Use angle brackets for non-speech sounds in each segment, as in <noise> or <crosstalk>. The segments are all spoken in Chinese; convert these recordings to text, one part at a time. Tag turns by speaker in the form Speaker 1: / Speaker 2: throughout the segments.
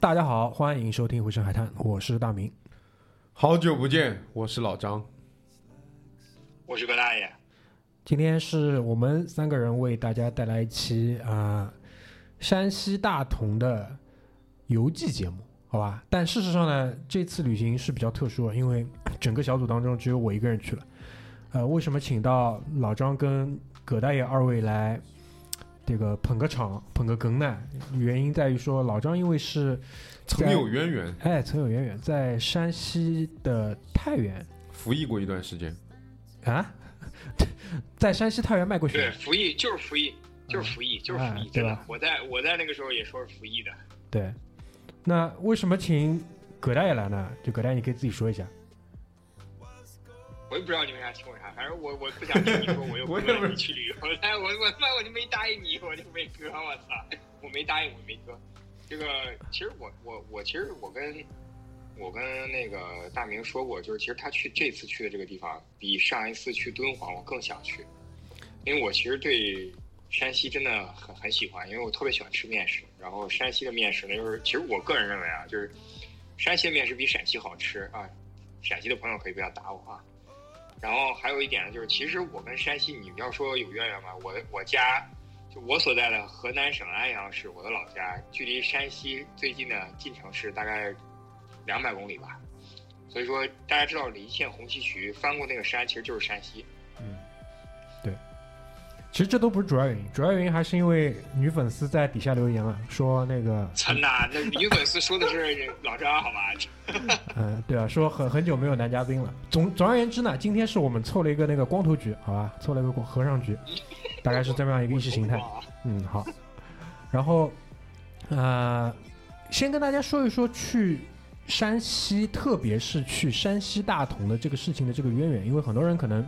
Speaker 1: 大家好，欢迎收听《回声海滩》，我是大明。
Speaker 2: 好久不见，我是老张。
Speaker 3: 我是葛大爷，
Speaker 1: 今天是我们三个人为大家带来一期啊、山西大同的游记节目，好吧？但事实上呢，这次旅行是比较特殊的，因为整个小组当中只有我一个人去了。呃，为什么请到老张跟葛大爷二位来这个捧个场、捧个哏呢？原因在于说，老张因为是
Speaker 2: 曾有渊源，
Speaker 1: 哎，曾有渊源，在山西的太原
Speaker 2: 服役过一段时间。
Speaker 1: 啊，<laughs> 在山西太原卖过血
Speaker 3: 对，
Speaker 1: 血。
Speaker 3: 服役就是服役，就是服役，就是服役，
Speaker 1: 哎对吧。
Speaker 3: 我在我在那个时候也说是服役的。
Speaker 1: 对，那为什么请葛大爷来呢？就葛大爷，你可以自己说一下。
Speaker 3: 我也不知道你为啥请我啥，反正我我不想听你说我又 <laughs>
Speaker 2: 不是
Speaker 3: 不让你去旅游，<laughs> 哎，我我他妈我就没答应你，我就没割，我操，我没答应，我没割。这个其实我我我其实我跟我跟那个大明说过，就是其实他去这次去的这个地方，比上一次去敦煌我更想去，因为我其实对山西真的很很喜欢，因为我特别喜欢吃面食。然后山西的面食呢，就是其实我个人认为啊，就是山西的面食比陕西好吃啊。陕西的朋友可以不要打我啊。然后还有一点呢，就是其实我跟山西，你要说有渊源吧？我我家就我所在的河南省安阳市，我的老家距离山西最近的晋城市大概两百公里吧。所以说，大家知道离县红旗渠翻过那个山，其实就是山西。
Speaker 1: 其实这都不是主要原因，主要原因还是因为女粉丝在底下留言了，说那个，
Speaker 3: 真的，那女粉丝说的是老张，好吧？
Speaker 1: 嗯、对啊，说很很久没有男嘉宾了。总总而言之呢，今天是我们凑了一个那个光头局，好吧，凑了一个和尚局，大概是这么样一个意识形态。<laughs> 嗯，好。然后，呃，先跟大家说一说去山西，特别是去山西大同的这个事情的这个渊源，因为很多人可能，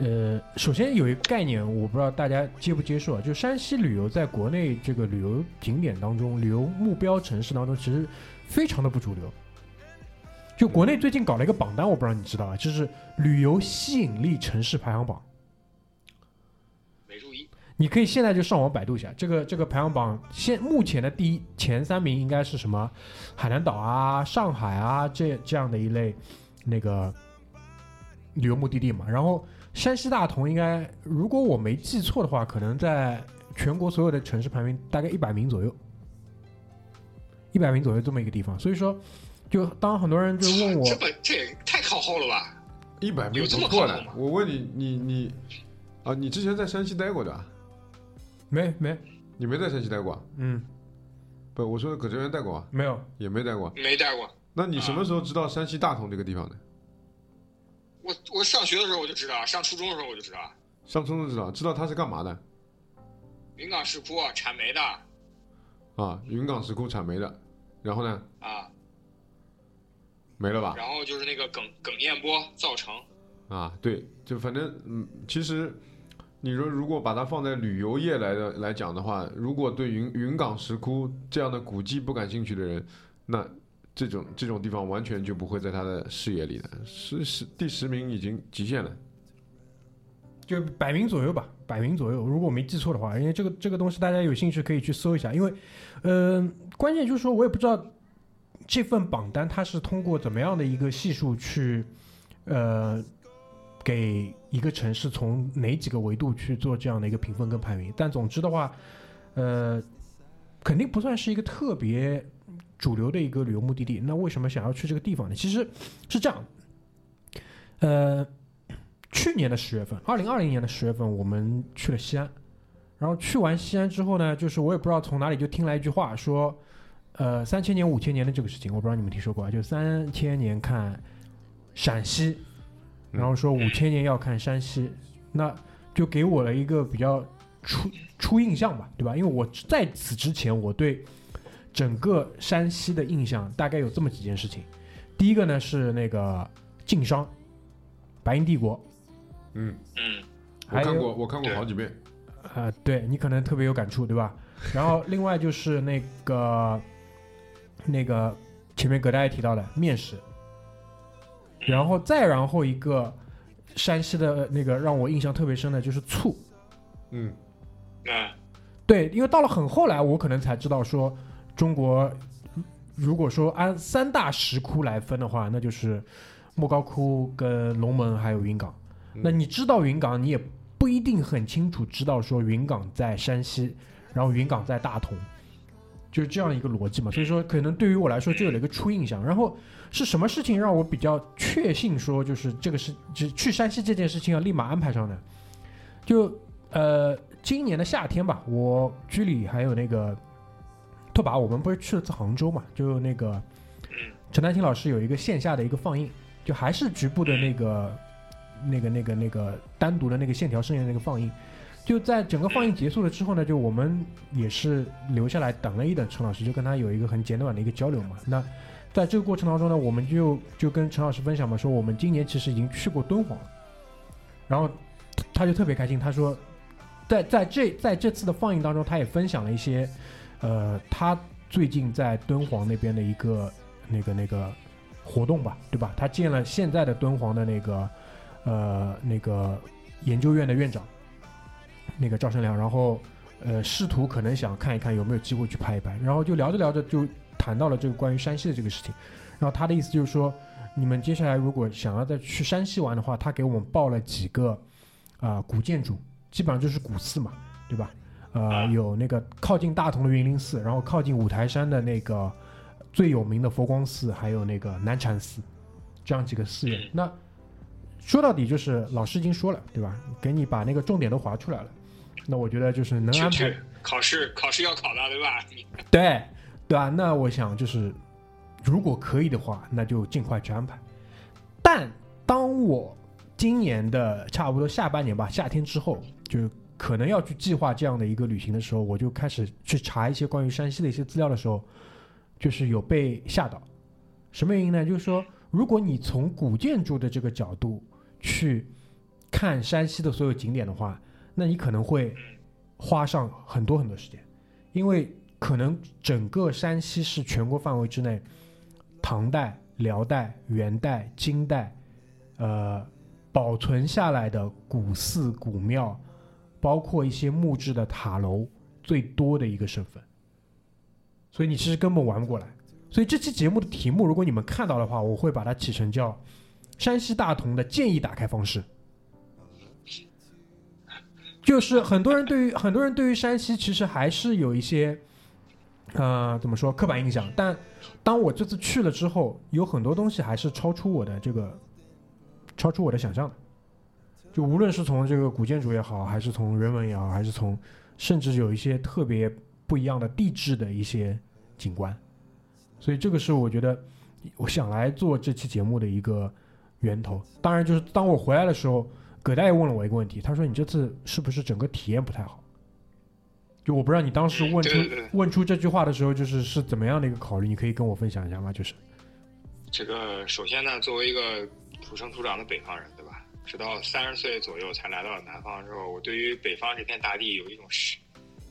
Speaker 1: 呃，首先有一个概念，我不知道大家接不接受啊，就山西旅游在国内这个旅游景点当中，旅游目标城市当中，其实非常的不主流。就国内最近搞了一个榜单，我不知道你知道啊，就是旅游吸引力城市排行榜。
Speaker 3: 没注意，
Speaker 1: 你可以现在就上网百度一下，这个这个排行榜现目前的第一前三名应该是什么？海南岛啊、上海啊这这样的一类那个旅游目的地嘛。然后山西大同应该，如果我没记错的话，可能在全国所有的城市排名大概一百名左右，一百名左右这么一个地方。所以说，就当很多人就问我
Speaker 3: 这，本这也太靠后了吧？
Speaker 2: 一百名
Speaker 3: 有这么
Speaker 2: 不错的
Speaker 3: 靠后吗。
Speaker 2: 我问你，你你啊，你之前在山西待过的啊？
Speaker 1: 没没
Speaker 2: 你没在山西待过啊？
Speaker 1: 嗯
Speaker 2: 不，我说葛哲元待过啊，
Speaker 1: 没有
Speaker 2: 也没待过。
Speaker 3: 没待过。
Speaker 2: 那你什么时候知道山西大同这个地方的？
Speaker 3: 我我上学的时候我就知道，上初中的时候我就知道，
Speaker 2: 上初中知道，知道他是干嘛的
Speaker 3: 云冈石窟产煤的
Speaker 2: 啊？云冈石窟产煤的，然后呢，
Speaker 3: 啊，
Speaker 2: 没了吧？
Speaker 3: 然后就是那个耿耿彦波造成，
Speaker 2: 啊，对，就反正嗯，其实你说如果把它放在旅游业来的来讲的话，如果对云云冈石窟这样的古迹不感兴趣的人，那这种这种地方完全就不会在他的视野里的，是是第十名已经极限了。
Speaker 1: 就百名左右吧，百名左右，如果我没记错的话，因为这个这个东西大家有兴趣可以去搜一下，因为，呃，关键就是说我也不知道这份榜单它是通过怎么样的一个系数去，呃，给一个城市从哪几个维度去做这样的一个评分跟排名，但总之的话，呃，肯定不算是一个特别主流的一个旅游目的地。那为什么想要去这个地方呢？其实是这样，呃。去年的十月份，二零二零年的十月份，我们去了西安。然后去完西安之后呢，就是我也不知道从哪里就听来一句话，说，呃，三千年、五千年的这个事情，我不知道你们听说过啊？就三千年看陕西，然后说五千年要看山西，那就给我了一个比较初初印象吧，对吧？因为我在此之前我对整个山西的印象大概有这么几件事情，第一个呢是那个晋商，白银帝国，
Speaker 2: 嗯，
Speaker 3: 嗯，
Speaker 2: 我看过，我看过好几遍。
Speaker 1: 啊、对你可能特别有感触，对吧？<laughs> 然后另外就是那个那个前面葛大爷提到的面食，然后再然后一个山西的那个让我印象特别深的就是醋，
Speaker 2: 嗯，
Speaker 3: 啊
Speaker 1: 对，因为到了很后来，我可能才知道说中国如果说按三大石窟来分的话，那就是莫高窟跟龙门还有云冈。
Speaker 2: 嗯
Speaker 1: 那你知道云冈，你也不一定很清楚知道说云冈在山西，然后云冈在大同，就是这样一个逻辑嘛。所以说，可能对于我来说就有了一个初印象。然后是什么事情让我比较确信说就是这个是就去山西这件事情要立马安排上呢？就呃今年的夏天吧，我居里还有那个拓跋，我们不是去了次杭州嘛？就那个陈丹青老师有一个线下的一个放映，就还是局部的那个。那个、那个、那个单独的那个线条声音的那个放映，就在整个放映结束了之后呢，就我们也是留下来等了一等陈老师，就跟他有一个很简短的一个交流嘛。那在这个过程当中呢，我们就就跟陈老师分享嘛，说我们今年其实已经去过敦煌了，然后他就特别开心，他说在在这在这次的放映当中，他也分享了一些呃他最近在敦煌那边的一个那个那个活动吧，对吧？他见了现在的敦煌的那个。呃，那个研究院的院长，那个赵生良，然后呃，试图可能想看一看有没有机会去拍一拍，然后就聊着聊着就谈到了这个关于山西的这个事情，然后他的意思就是说，你们接下来如果想要再去山西玩的话，他给我们报了几个啊、呃古建筑，基本上就是古寺嘛，对吧？呃，有那个靠近大同的云林寺，然后靠近五台山的那个最有名的佛光寺，还有那个南禅寺，这样几个寺院。那说到底就是老师已经说了，对吧？给你把那个重点都划出来了，那我觉得就是能安排
Speaker 3: 考试考试要考的对吧？<laughs>
Speaker 1: 对对吧？那我想就是，如果可以的话，那就尽快去安排。但当我今年的差不多下半年吧，夏天之后，就可能要去计划这样的一个旅行的时候，我就开始去查一些关于山西的一些资料的时候，就是有被吓到。什么原因呢？就是说，如果你从古建筑的这个角度去看山西的所有景点的话，那你可能会花上很多很多时间，因为可能整个山西是全国范围之内，唐代、辽代、元代、金代，呃，保存下来的古寺、古庙，包括一些木质的塔楼最多的一个省份，所以你其实根本玩不过来。所以这期节目的题目，如果你们看到的话，我会把它起成叫“山西大同的建议打开方式”。就是很多人对于很多人对于山西其实还是有一些，呃，怎么说刻板印象。但当我这次去了之后，有很多东西还是超出我的这个，超出我的想象的。就无论是从这个古建筑也好，还是从人文也好，还是从甚至有一些特别不一样的地质的一些景观，所以这个是我觉得我想来做这期节目的一个源头。当然，就是当我回来的时候。葛大爷问了我一个问题，他说：“你这次是不是整个体验不太好？”就我不知道你当时问出问出这句话的时候，就是是怎么样的一个考虑？你可以跟我分享一下吗？就是
Speaker 3: 这个首先呢，作为一个土生土长的北方人？直到三十岁左右才来到了南方之后，我对于北方这片大地有一种是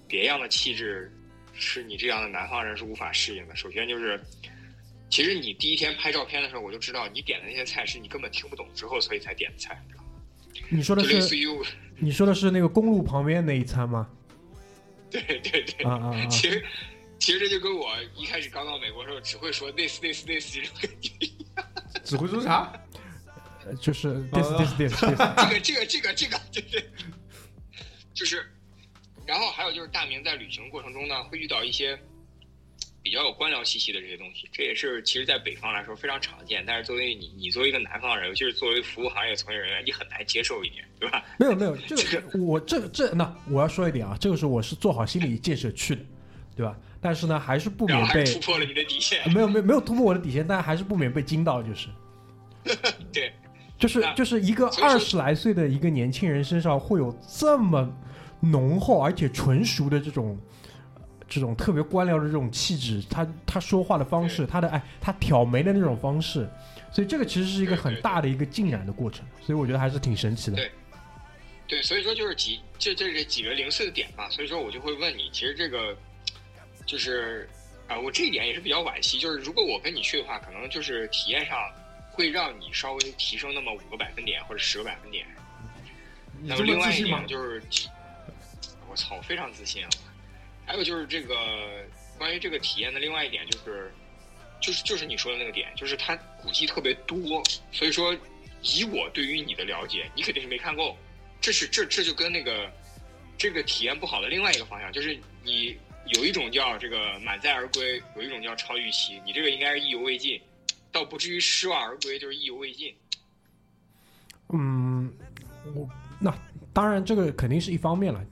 Speaker 3: 别样的气质，是你这样的南方人是无法适应的。首先就是，其实你第一天拍照片的时候，我就知道你点的那些菜是你根本听不懂之后，所以才点的菜，你
Speaker 1: 说的是
Speaker 3: 类似于，
Speaker 1: 你说的是那个公路旁边那一餐吗？
Speaker 3: 对 <laughs> 对对，
Speaker 1: 啊啊啊！<laughs>
Speaker 3: 其实其实这就跟我一开始刚到美国的时候只会说 this this this 这种感觉一样。<laughs>
Speaker 2: 只会说啥？
Speaker 1: 呃就是 this this this this，
Speaker 3: 这个这个这个这个，对对，就是，然后还有就是大明在旅行过程中呢，会遇到一些比较有官僚气息的这些东西，这也是其实在北方来说非常常见，但是作为你你作为一个南方人，尤其是作为服务行业从业人员，你很难接受一点，对吧？
Speaker 1: 没有没有，这个我这个这那我要说一点啊，这个是我是做好心理建设去的，对吧？但是呢，还是不免被
Speaker 3: 是突破了你的底线。
Speaker 1: 没有没有没有突破我的底线，但还是不免被惊到，就是 <laughs>
Speaker 3: 对，
Speaker 1: 就是就是一个二十来岁的一个年轻人身上会有这么浓厚而且纯熟的这种这种特别官僚的这种气质，他他说话的方式，他的哎他挑眉的那种方式，所以这个其实是一个很大的一个浸染的过程，所以我觉得还是挺神奇的。
Speaker 3: 对。对，所以说就是几这这是几个零碎的点吧，所以说我就会问你，其实这个就是啊、我这一点也是比较惋惜，就是如果我跟你去的话，可能就是体验上会让你稍微提升那么五个百分点或者十个百分点。那么另外一点？就是，我操，我非常自信啊！还有就是这个关于这个体验的另外一点就是，就是就是你说的那个点，就是它古迹特别多，所以说以我对于你的了解，你肯定是没看够，这是这这就跟那个这个体验不好的另外一个方向，就是你有一种叫这个满载而归，有一种叫超预期，你这个应该是意犹未尽，倒不至于失望而归，就是意犹未尽。
Speaker 1: 嗯，我那当然这个肯定是一方面了。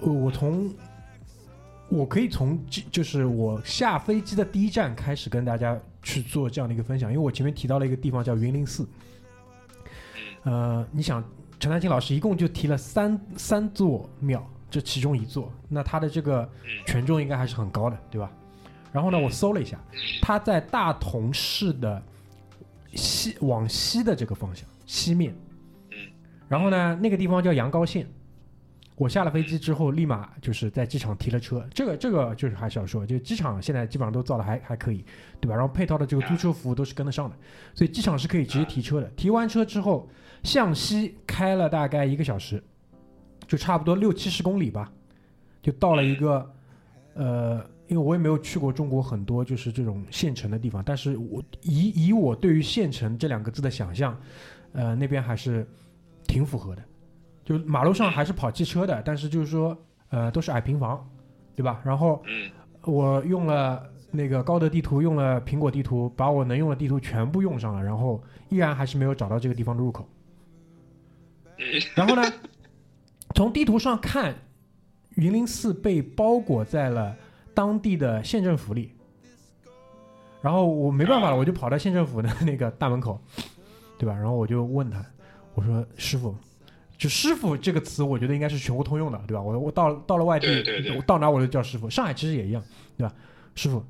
Speaker 1: 呃我从我可以从就就是我下飞机的第一站开始跟大家去做这样的一个分享，因为我前面提到了一个地方叫云林寺。呃，你想陈丹青老师一共就提了三三座庙，这其中一座，那他的这个
Speaker 3: 嗯
Speaker 1: 权重应该还是很高的，对吧？然后呢，我搜了一下，它在大同市的西往西的这个方向西面，
Speaker 3: 嗯，
Speaker 1: 然后呢，那个地方叫阳高县。我下了飞机之后，立马就是在机场提了车。这个这个就是还是要说，就机场现在基本上都造的还还可以，对吧？然后配套的这个租车服务都是跟得上的，所以机场是可以直接提车的。提完车之后，向西开了大概一个小时，就差不多六七十公里吧，就到了一个呃，因为我也没有去过中国很多就是这种县城的地方，但是我以以我对于县城这两个字的想象，呃，那边还是挺符合的。就马路上还是跑汽车的，但是就是说，呃，都是矮平房，对吧？然后
Speaker 3: 嗯
Speaker 1: 我用了那个高德地图，用了苹果地图，把我能用的地图全部用上了，然后依然还是没有找到这个地方的入口。
Speaker 3: 嗯
Speaker 1: 然后呢，<laughs> 从地图上看，云林寺被包裹在了当地的县政府里。然后我没办法了，我就跑到县政府的那个大门口，对吧？然后我就问他，我说：“师傅，就师傅这个词，我觉得应该是全国通用的，对吧？我我到到了外地，
Speaker 3: 对对对
Speaker 1: 我到哪我就叫师傅。上海其实也一样，对吧？师傅，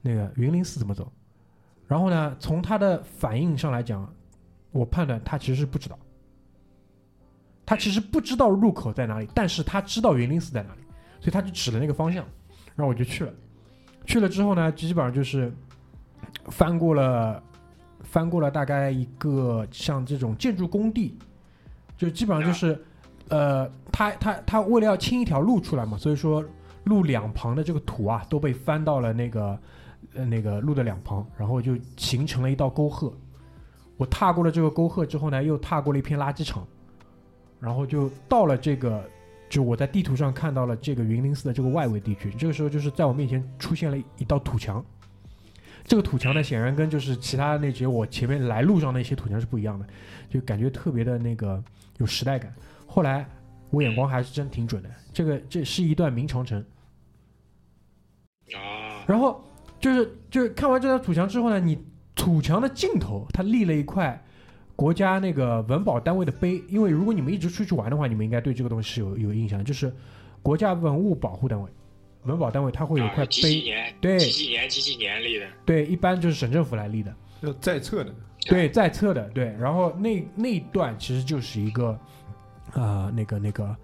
Speaker 1: 那个云林寺怎么走？然后呢，从他的反应上来讲，我判断他其实是不知道。他其实不知道入口在哪里，但是他知道云林寺在哪里，所以他就指了那个方向，然后我就去了。去了之后呢，基本上就是翻过了，翻过了大概一个像这种建筑工地，就基本上就是，呃，他他他为了要清一条路出来嘛，所以说路两旁的这个土啊都被翻到了那个呃那个路的两旁，然后就形成了一道沟壑。我踏过了这个沟壑之后呢，又踏过了一片垃圾场，然后就到了这个，就我在地图上看到了这个云林寺的这个外围地区。这个时候就是在我面前出现了一道土墙，这个土墙呢，显然跟就是其他那些我前面来路上那些土墙是不一样的，就感觉特别的那个有时代感。后来我眼光还是真挺准的，这个这是一段明长城。然后就是就是看完这条土墙之后呢，你土墙的尽头它立了一块国家那个文保单位的碑，因为如果你们一直出去玩的话，你们应该对这个东西是有有印象的，就是国家文物保护单位、文保单位，它会有一块
Speaker 3: 啊几几
Speaker 1: 碑，
Speaker 3: 年，
Speaker 1: 对
Speaker 3: 几几年几几年立的，
Speaker 1: 对，一般就是省政府来立的，
Speaker 2: 要在册的，
Speaker 1: 对，在册的，对。然后那那一段其实就是一个啊、呃那个那个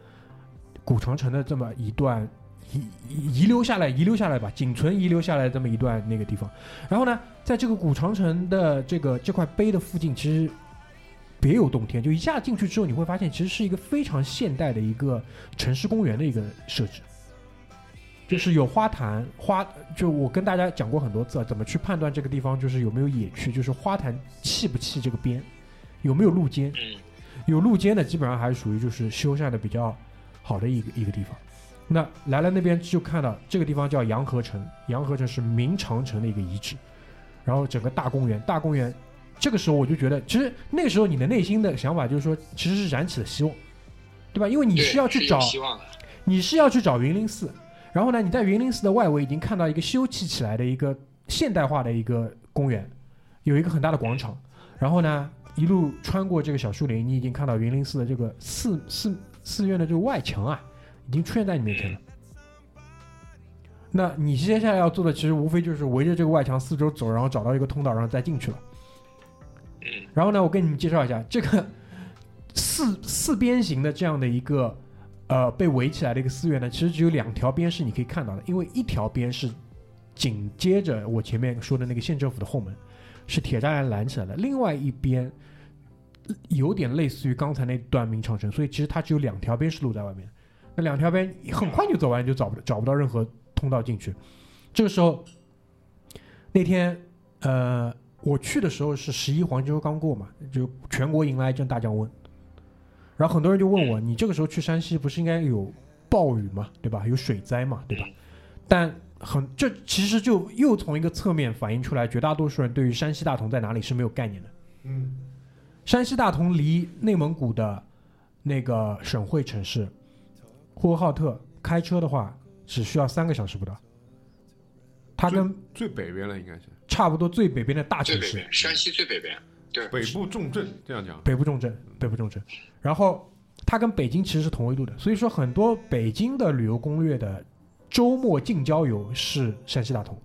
Speaker 1: 古长城的这么一段遗遗遗留下来、遗留下来吧，仅存遗留下来这么一段那个地方。然后呢，在这个古长城的这个这块碑的附近，其实别有洞天。就一下进去之后，你会发现其实是一个非常现代的一个城市公园的一个设置。就是有花坛花，就我跟大家讲过很多次，啊，怎么去判断这个地方就是有没有野区，就是花坛砌不砌这个边，有没有路肩，
Speaker 3: 嗯
Speaker 1: 有路肩的基本上还是属于就是修缮的比较好的一个一个地方。那来了那边就看到这个地方叫洋河城，洋河城是明长城的一个遗址，然后整个大公园，大公园，这个时候我就觉得，其实那个时候你的内心的想法就是说，其实是燃起了希望，对吧？因为你是要去找你是要去找云林寺，然后呢，你在云林寺的外围已经看到一个修葺起来的一个现代化的一个公园，有一个很大的广场，然后呢，一路穿过这个小树林，你已经看到云林寺的这个寺寺寺院的这个外墙啊，已经出现在你面前了。那你接下来要做的，其实无非就是围着这个外墙四周走，然后找到一个通道，然后再进去了。然后呢，我跟你们介绍一下这个 <laughs> 四四边形的这样的一个呃被围起来的一个寺院呢，其实只有两条边是你可以看到的，因为一条边是紧接着我前面说的那个县政府的后门，是铁栅栏拦起来的，另外一边有点类似于刚才那段明长城，所以其实它只有两条边是露在外面的。那两条边很快就走完，就找不找不到任何通道进去。这个时候，那天呃我去的时候是十一黄金周刚过嘛，就全国迎来一阵大降温，然后很多人就问我，你这个时候去山西不是应该有暴雨嘛，对吧？有水灾嘛，对吧？但很这其实就又从一个侧面反映出来，绝大多数人对于山西大同在哪里是没有概念的。
Speaker 2: 嗯，
Speaker 1: 山西大同离内蒙古的那个省会城市呼和浩特开车的话只需要三个小时不到，它跟
Speaker 2: 最北边了应该是
Speaker 1: 差不多最北边的大城市
Speaker 3: 山西最北边，对，
Speaker 2: 北部重镇，这样讲。
Speaker 1: 北部重镇，北部重镇。然后它跟北京其实是同纬度的，所以说很多北京的旅游攻略的周末近郊游是山西大同。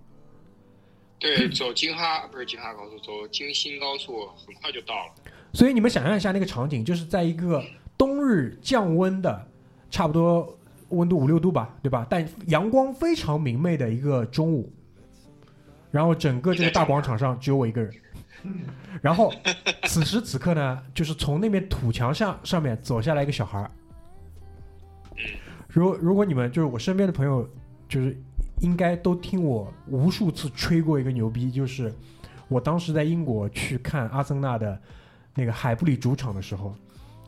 Speaker 3: 对，走京哈不是京哈高速，走京新高速很快就到了。
Speaker 1: 所以你们想象一下那个场景，就是在一个冬日降温的，差不多温度五六度吧，对吧？但阳光非常明媚的一个中午，然后整个这个大广场上只有我一个人。然后此时此刻呢，就是从那面土墙上上面走下来一个小孩儿。如果如果你们就是我身边的朋友，就是应该都听我无数次吹过一个牛逼，就是我当时在英国去看阿森纳的那个海布里主场的时候，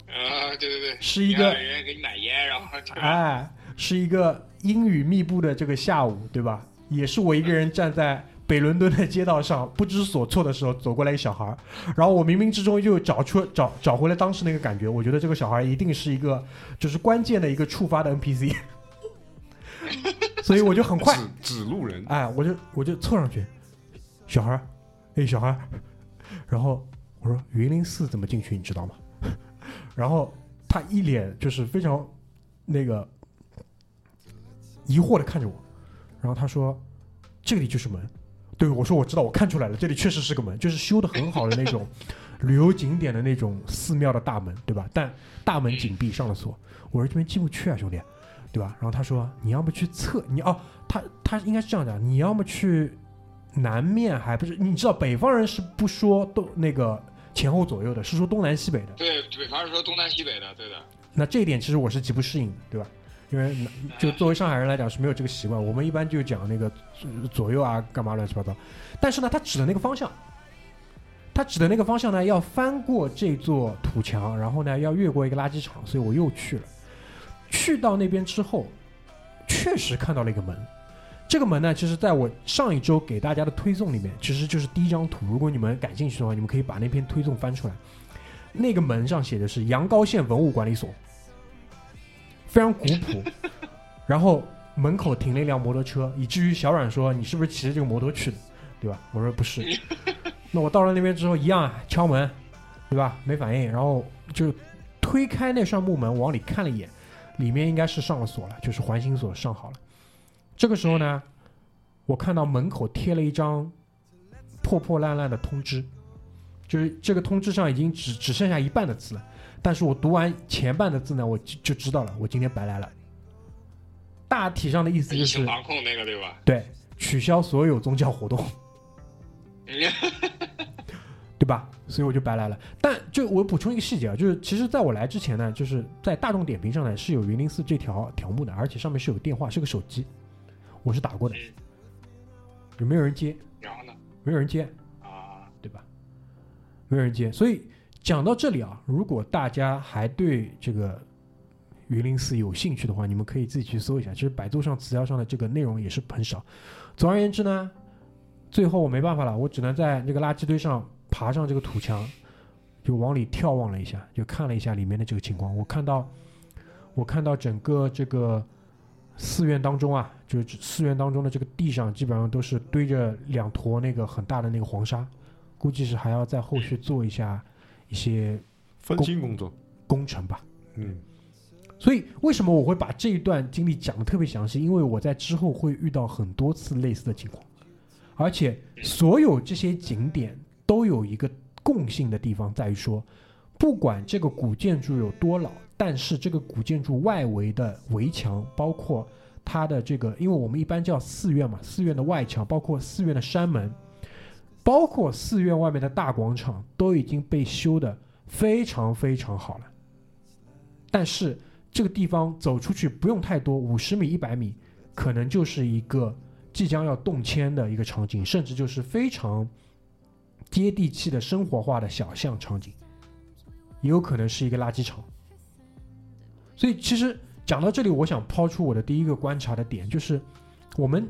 Speaker 3: 啊，对对对，
Speaker 1: 是一个
Speaker 3: 人给你买烟，然后
Speaker 1: 哎，是一个阴雨密布的这个下午，对吧？也是我一个人站在北伦敦的街道上不知所措的时候，走过来一小孩儿，然后我冥冥之中又找出找找回了当时那个感觉。我觉得这个小孩一定是一个就是关键的一个触发的 NPC，<laughs> 所以我就很快
Speaker 2: 指指路人，
Speaker 1: 哎，我就我就凑上去，小孩儿，哎，小孩儿，然后我说云林寺怎么进去，你知道吗？<laughs> 然后他一脸就是非常那个疑惑的看着我，然后他说这里就是门。对我说我知道，我看出来了，这里确实是个门，就是修的很好的那种旅游景点的那种寺庙的大门，对吧？但大门紧闭，上了锁。我说这边进不去啊，兄弟，对吧？然后他说你要么去侧，你哦，他他应该是这样讲，你要么去南面，还不是？你知道北方人是不说东那个前后左右的，是说东南西北的。
Speaker 3: 对北方是说东南西北的，对的。
Speaker 1: 那这一点其实我是极不适应的，对吧？因为就作为上海人来讲是没有这个习惯，我们一般就讲那个呃左右啊，干嘛乱七八糟。但是呢，他指的那个方向，他指的那个方向呢，要翻过这座土墙，然后呢要越过一个垃圾场，所以我又去了。去到那边之后，确实看到了一个门。这个门呢，其实在我上一周给大家的推送里面，其实就是第一张图。如果你们感兴趣的话，你们可以把那篇推送翻出来。那个门上写的是阳高县文物管理所，非常古朴。<laughs> 然后门口停了一辆摩托车，以至于小阮说：“你是不是骑着这个摩托去的？对吧？”我说：“不是。” <laughs> 那我到了那边之后，一样啊，敲门，对吧？没反应，然后就推开那扇木门，往里看了一眼，里面应该是上了锁了，就是环形锁上好了。这个时候呢，我看到门口贴了一张破破烂烂的通知，就是这个通知上已经只只剩下一半的字了。但是我读完前半的字呢，我就就知道了，我今天白来了。大体上的意思就是
Speaker 3: 防控那个对吧？
Speaker 1: 对取消所有宗教活动，<laughs> 对吧？所以我就白来了。但就我补充一个细节啊，就是其实在我来之前呢，就是在大众点评上呢是有云林寺这条条目的，而且上面是有电话，是个手机，我是打过的，有没有人接？
Speaker 3: 然后呢？
Speaker 1: 没有人接，
Speaker 3: 啊，
Speaker 1: 对吧？没有人接，所以讲到这里啊，如果大家还对这个云林寺有兴趣的话，你们可以自己去搜一下。其实百度上词条上的这个内容也是很少。总而言之呢，最后我没办法了，我只能在这个垃圾堆上爬上这个土墙，就往里眺望了一下，就看了一下里面的这个情况。我看到，我看到整个这个寺院当中啊，就是寺院当中的这个地上基本上都是堆着两坨那个很大的那个黄沙，估计是还要在后续做一下一一些
Speaker 2: 分心工作，
Speaker 1: 工程吧。
Speaker 2: 嗯
Speaker 1: 所以为什么我会把这一段经历讲的特别详细？因为我在之后会遇到很多次类似的情况，而且所有这些景点都有一个共性的地方，在于说，不管这个古建筑有多老，但是这个古建筑外围的围墙，包括它的这个，因为我们一般叫寺院嘛，寺院的外墙，包括寺院的山门，包括寺院外面的大广场，都已经被修的非常非常好了。但是这个地方走出去不用太多，五十米、一百米，可能就是一个即将要动迁的一个场景，甚至就是非常接地气的生活化的小巷场景，也有可能是一个垃圾场。所以其实讲到这里，我想抛出我的第一个观察的点，就是我们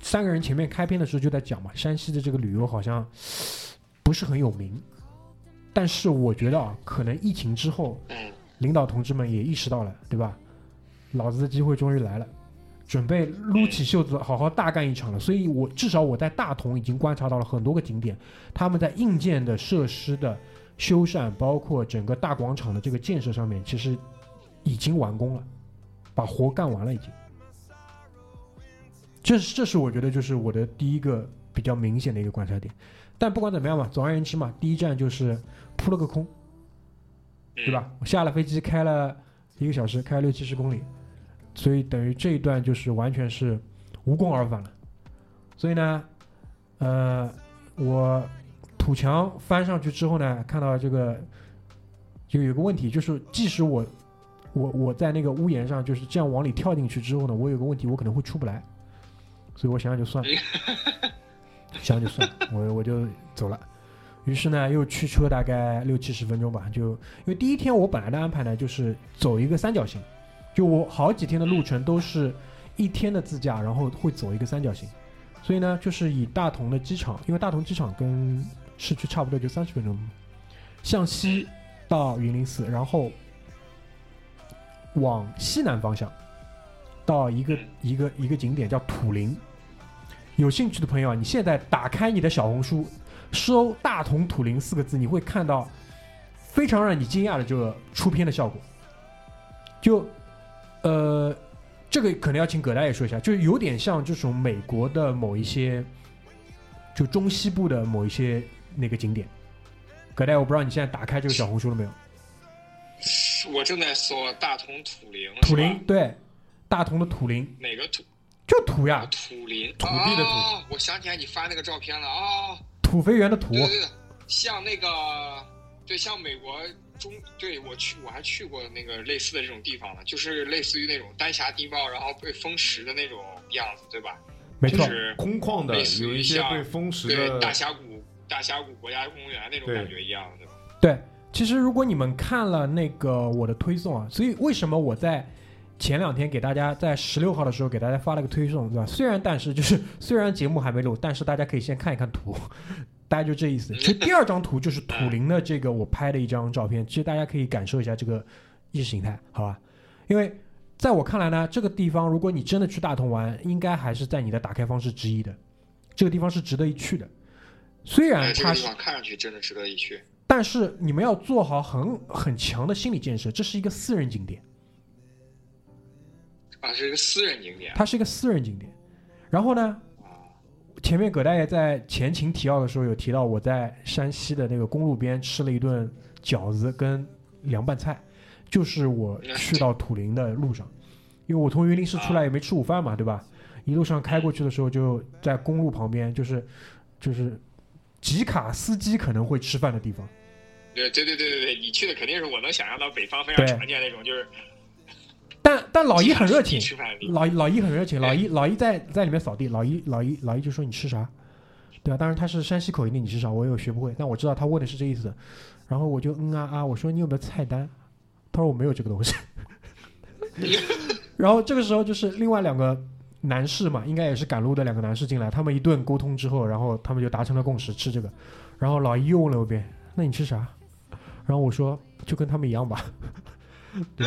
Speaker 1: 三个人前面开篇的时候就在讲嘛，山西的这个旅游好像不是很有名，但是我觉得啊，可能疫情之后，
Speaker 3: 嗯
Speaker 1: 领导同志们也意识到了，对吧？老子的机会终于来了，准备撸起袖子好好大干一场了。所以我至少我在大同已经观察到了很多个景点，他们在硬件的设施的修缮，包括整个大广场的这个建设上面，其实已经完工了，把活干完了已经。这是这是我觉得就是我的第一个比较明显的一个观察点。但不管怎么样嘛，总而言之嘛，第一站就是扑了个空。对吧？我下了飞机开了一个小时，开了六七十公里，所以等于这一段就是完全是无功而返了。所以呢，呃，我土墙翻上去之后呢，看到这个就有个问题，就是即使我我我在那个屋檐上就是这样往里跳进去之后呢，我有个问题，我可能会出不来，所以我想想就算了，<laughs> 想想就算了，我我就走了。于是呢，又驱车大概六七十分钟吧，就因为第一天我本来的安排呢，就是走一个三角形，就我好几天的路程都是一天的自驾，然后会走一个三角形，所以呢，就是以大同的机场，因为大同机场跟市区差不多就三十分钟，向西到云林寺，然后往西南方向到一个一个一个景点叫土林。有兴趣的朋友啊，你现在打开你的小红书。搜“大同土林”四个字，你会看到非常让你惊讶的这个出片的效果。就，呃，这个可能要请葛大爷说一下，就是有点像这种美国的某一些，就中西部的某一些那个景点。葛大爷，我不知道你现在打开这个小红书了没有？
Speaker 3: 我正在搜大同土林。
Speaker 1: 土林对，大同的土林。
Speaker 3: 哪个土？
Speaker 1: 就土呀。
Speaker 3: 土林。
Speaker 2: 土地的土。
Speaker 3: 哦，我想起来你发那个照片了啊。
Speaker 1: 土肥圆的土，
Speaker 3: 对对对，像那个，对，像美国中，对我去，我还去过那个类似的这种地方呢，就是类似于那种丹霞地貌，然后被风蚀的那种样子，对吧？
Speaker 1: 没错，
Speaker 2: 空旷的，有一些被风蚀的，
Speaker 3: 对，大峡谷、大峡谷国家公园那种感觉一样，对吧？
Speaker 1: 对，其实如果你们看了那个我的推送啊，所以为什么我在。前两天给大家在十六号的时候给大家发了个推送，对吧？虽然但是就是 <laughs> 虽然节目还没录，但是大家可以先看一看图，<laughs> 大家就这意思。其实第二张图就是土林的这个我拍的一张照片，其实大家可以感受一下这个意识形态，好吧？因为在我看来呢，这个地方如果你真的去大同玩，应该还是在你的打开方式之一的。这个地方是值得一去的，虽然它
Speaker 3: 是看上去真的值得一去，
Speaker 1: 但是你们要做好很很强的心理建设，这是一个私人景点。
Speaker 3: 啊，是一个私人景点。
Speaker 1: 它是一个私人景点，然后呢，前面葛大爷在前情提要的时候有提到，我在山西的那个公路边吃了一顿饺子跟凉拌菜，就是我去到 <laughs> 土林的路上，因为我从榆林市出来也没吃午饭嘛，对吧？一路上开过去的时候就在公路旁边，就是就是吉卡司机可能会吃饭的地方。
Speaker 3: 对对对对对对，你去的肯定是我能想象到北方非常常见那种，就是。
Speaker 1: 但但老姨很热情，老老姨很热情，老姨老姨在在里面扫地，老姨老姨老姨就说你吃啥，对吧？当然他是山西口音的，你吃啥我也学不会，但我知道他问的是这意思，然后我就嗯啊啊，我说你有没有菜单？他说我没有这个东西。<laughs> 然后这个时候就是另外两个男士嘛，应该也是赶路的两个男士进来，他们一顿沟通之后，然后他们就达成了共识，吃这个。然后老姨又问了我一遍，那你吃啥？然后我说就跟他们一样吧。<laughs> 对，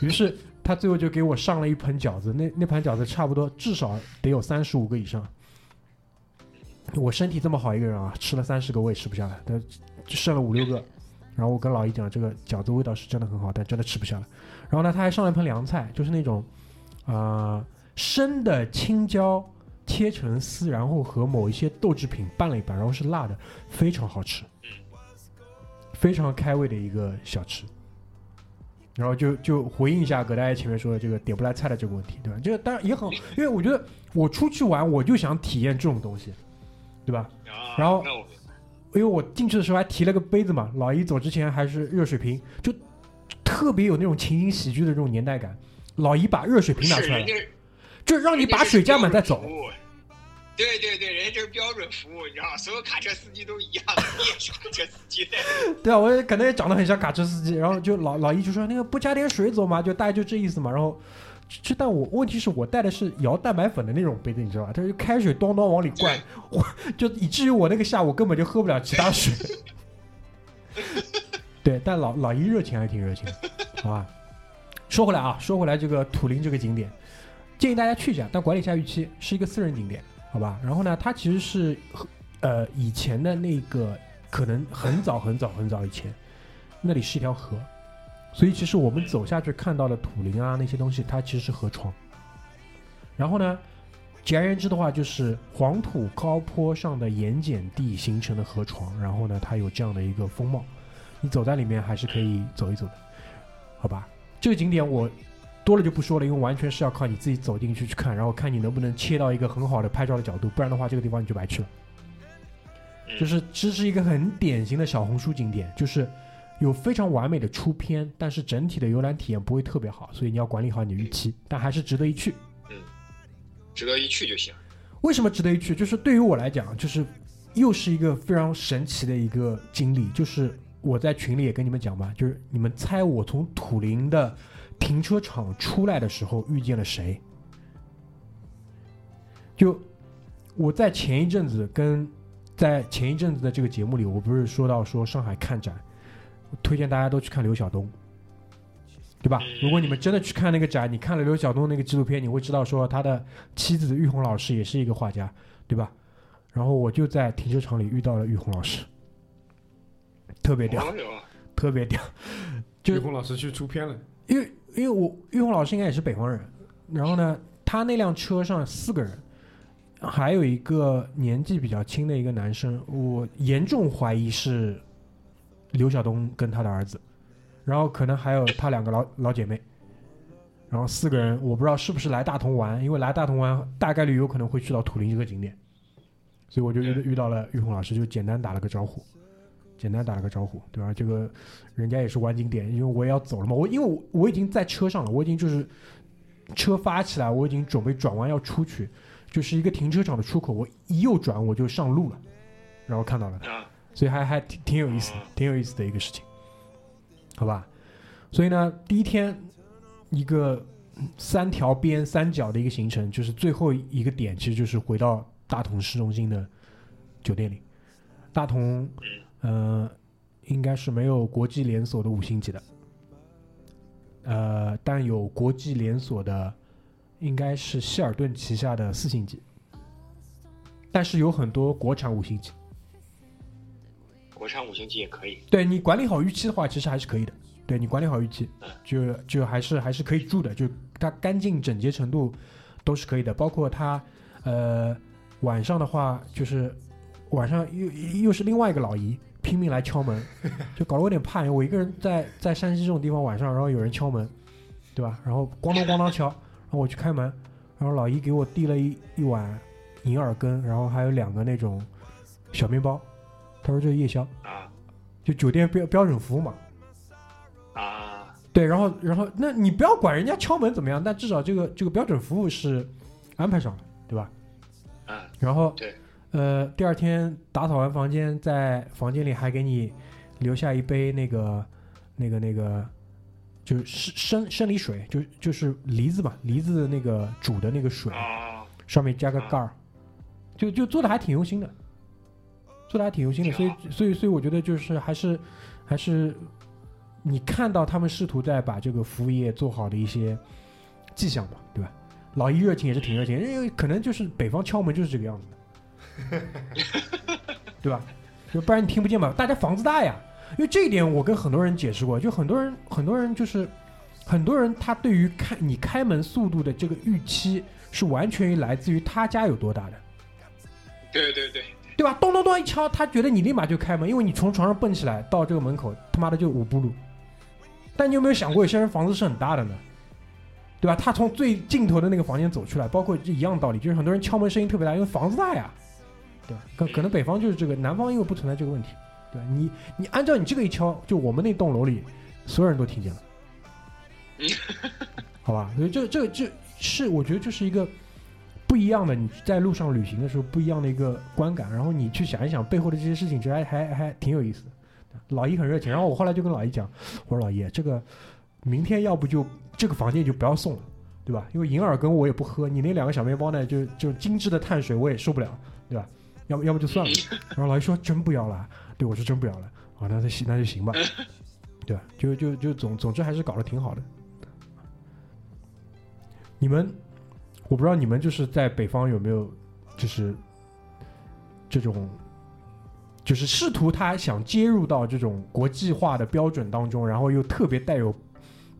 Speaker 1: 于是。他最后就给我上了一盆饺子，那那盘饺子差不多至少得有三十五个以上。我身体这么好一个人啊，吃了三十个我也吃不下来，他剩了五六个，然后我跟老姨讲，这个饺子味道是真的很好，但真的吃不下了。然后呢，他还上了一盆凉菜，就是那种啊、呃生的青椒切成丝，然后和某一些豆制品拌了一拌，然后是辣的，非常好吃，非常开胃的一个小吃。然后就就回应一下葛大爷前面说的这个点不来菜的这个问题，对吧？这个当然也很，因为我觉得我出去玩，我就想体验这种东西，对吧？
Speaker 3: 啊
Speaker 1: 然后因为我进去的时候还提了个杯子嘛，老姨走之前还是热水瓶，就特别有那种情景喜剧的这种年代感。老姨把热水瓶拿出来了，就让你把水加满再走
Speaker 3: 对对对，人家这是标准服务，你知道吗？所有卡车司机都一样的，你也是卡车司机。<laughs>
Speaker 1: 对啊，我也可能也长得很像卡车司机，然后就老老姨就说那个不加点水走嘛，就大概就这意思嘛。然后，这但我问题是我带的是摇蛋白粉的那种杯子，你知道吧？它就开水咚咚往里灌，我就以至于我那个下午根本就喝不了其他水。<laughs> 对，但老老姨热情还挺热情的，好吧？说回来啊，说回来这个土林这个景点，建议大家去一下，但管理一下预期，是一个私人景点，好吧？然后呢，它其实是呃以前的那个可能很早很早很早以前，那里是一条河，所以其实我们走下去看到的土林啊那些东西，它其实是河床。然后呢，简而言之的话，就是黄土高坡上的盐碱地形成的河床，然后呢，它有这样的一个风貌，你走在里面还是可以走一走的，好吧？这个景点我多了就不说了，因为完全是要靠你自己走进去去看，然后看你能不能切到一个很好的拍照的角度，不然的话，这个地方你就白去了。
Speaker 3: 嗯
Speaker 1: 就是这是一个很典型的小红书景点，就是有非常完美的出片，但是整体的游览体验不会特别好，所以你要管理好你的预期，但还是值得一去。
Speaker 3: 嗯值得一去就行。
Speaker 1: 为什么值得一去？就是对于我来讲，就是又是一个非常神奇的一个经历。就是我在群里也跟你们讲吧，就是你们猜我从土林的停车场出来的时候遇见了谁？就我在前一阵子跟在前一阵子的这个节目里，我不是说到说上海看展，我推荐大家都去看刘晓东。对吧？如果你们真的去看那个展，你看了刘晓东那个纪录片，你会知道说他的妻子玉红老师也是一个画家，对吧？然后我就在停车场里遇到了玉红老师，特别屌，特别屌。就
Speaker 2: 玉红老师去出片了，
Speaker 1: 因为因为我玉红老师应该也是北方人，然后呢，他那辆车上四个人，还有一个年纪比较轻的一个男生，我严重怀疑是刘晓东跟他的儿子，然后可能还有他两个老老姐妹，然后四个人我不知道是不是来大同玩，因为来大同玩大概率有可能会去到土林这个景点，所以我就遇遇到了玉红老师，就简单打了个招呼。简单打了个招呼，对吧？这个人家也是玩景点，因为我也要走了嘛。我因为我我已经在车上了，我已经就是车发起来，我已经准备转弯要出去，就是一个停车场的出口，我一右转我就上路了，然后看到了所以还还挺挺有意思的，挺有意思的一个事情，好吧？所以呢，第一天一个三条边三角的一个行程，就是最后一个点，其实就是回到大同市中心的酒店里。大同，呃，应该是没有国际连锁的五星级的，呃，但有国际连锁的，应该是希尔顿旗下的四星级，但是有很多国产五星级。
Speaker 3: 国产五星级也可以。
Speaker 1: 对你管理好预期的话，其实还是可以的。对你管理好预期，就就还是还是可以住的，就它干净整洁程度都是可以的。包括它，呃，晚上的话，就是晚上又又是另外一个老姨拼命来敲门，<laughs> 就搞得我有点怕。我一个人在在山西这种地方晚上，然后有人敲门，对吧？然后咣当咣当敲，然后我去开门，然后老姨给我递了一一碗银耳羹，然后还有两个那种小面包，他说这是夜宵。
Speaker 3: 啊
Speaker 1: 就酒店标标准服务嘛。
Speaker 3: 啊，
Speaker 1: 对，然后然后那你不要管人家敲门怎么样，但至少这个这个标准服务是安排上了，对吧？
Speaker 3: 嗯，
Speaker 1: 然后
Speaker 3: 对，
Speaker 1: 呃，第二天打扫完房间，在房间里还给你留下一杯那个那个那个，就是生生理水，就就是梨子嘛，梨子的那个煮的那个水，
Speaker 3: 啊，
Speaker 1: 上面加个盖儿，就就做的还挺用心的，做的还挺用心的，所以所以所以我觉得就是还是还是你看到他们试图在把这个服务业做好的一些迹象吧，对吧？老一热情也是挺热情，因为可能就是北方敲门就是这个样子的，<laughs> 对吧？就不然你听不见嘛，大家房子大呀，因为这一点我跟很多人解释过，就很多人很多人就是很多人他对于开你开门速度的这个预期是完全于来自于他家有多大的，
Speaker 3: 对对对，
Speaker 1: 对吧？咚咚咚一敲，他觉得你立马就开门，因为你从床上蹦起来到这个门口，他妈的就五步路。但你有没有想过，有些人房子是很大的呢？对吧？他从最尽头的那个房间走出来，包括一样道理，就是很多人敲门声音特别大，因为房子大呀，对吧？可可能北方就是这个，南方因为不存在这个问题，对吧？你你按照你这个一敲，就我们那栋楼里所有人都听见了，<laughs> 好吧？所以这这这是我觉得就是一个不一样的，你在路上旅行的时候不一样的一个观感，然后你去想一想背后的这些事情，其实还还还挺有意思的。老姨很热情，然后我后来就跟老姨讲，我说老姨，这个明天要不就这个房间就不要送了，对吧？因为银耳羹我也不喝，你那两个小面包呢，就就精致的碳水我也受不了，对吧？要不要不就算了。然后老姨说真不要了，对我说真不要了，啊，那那行那就行吧，<laughs> 对吧？就就就总总之还是搞得挺好的。你们，我不知道你们就是在北方有没有就是这种。就是试图他想接入到这种国际化的标准当中，然后又特别带有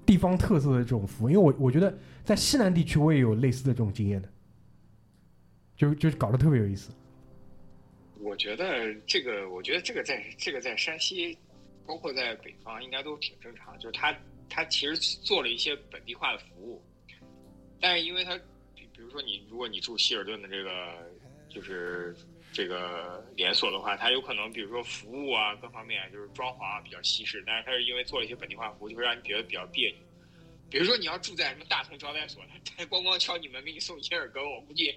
Speaker 1: 地方特色的这种服务。因为我我觉得在西南地区我也有类似的这种经验的，就就搞得特别有意思。
Speaker 3: 我觉得这个，我觉得这个在这个在山西，包括在北方，应该都挺正常。就是他他其实做了一些本地化的服务，但是因为他比比如说你如果你住希尔顿的这个就是。这个连锁的话，它有可能，比如说服务啊，各方面就是装潢啊比较西式，但是它是因为做了一些本地化服务，就会让你觉得比较别扭。比如说你要住在什么大同招待所，他咣咣敲你门给你送银耳羹，我估计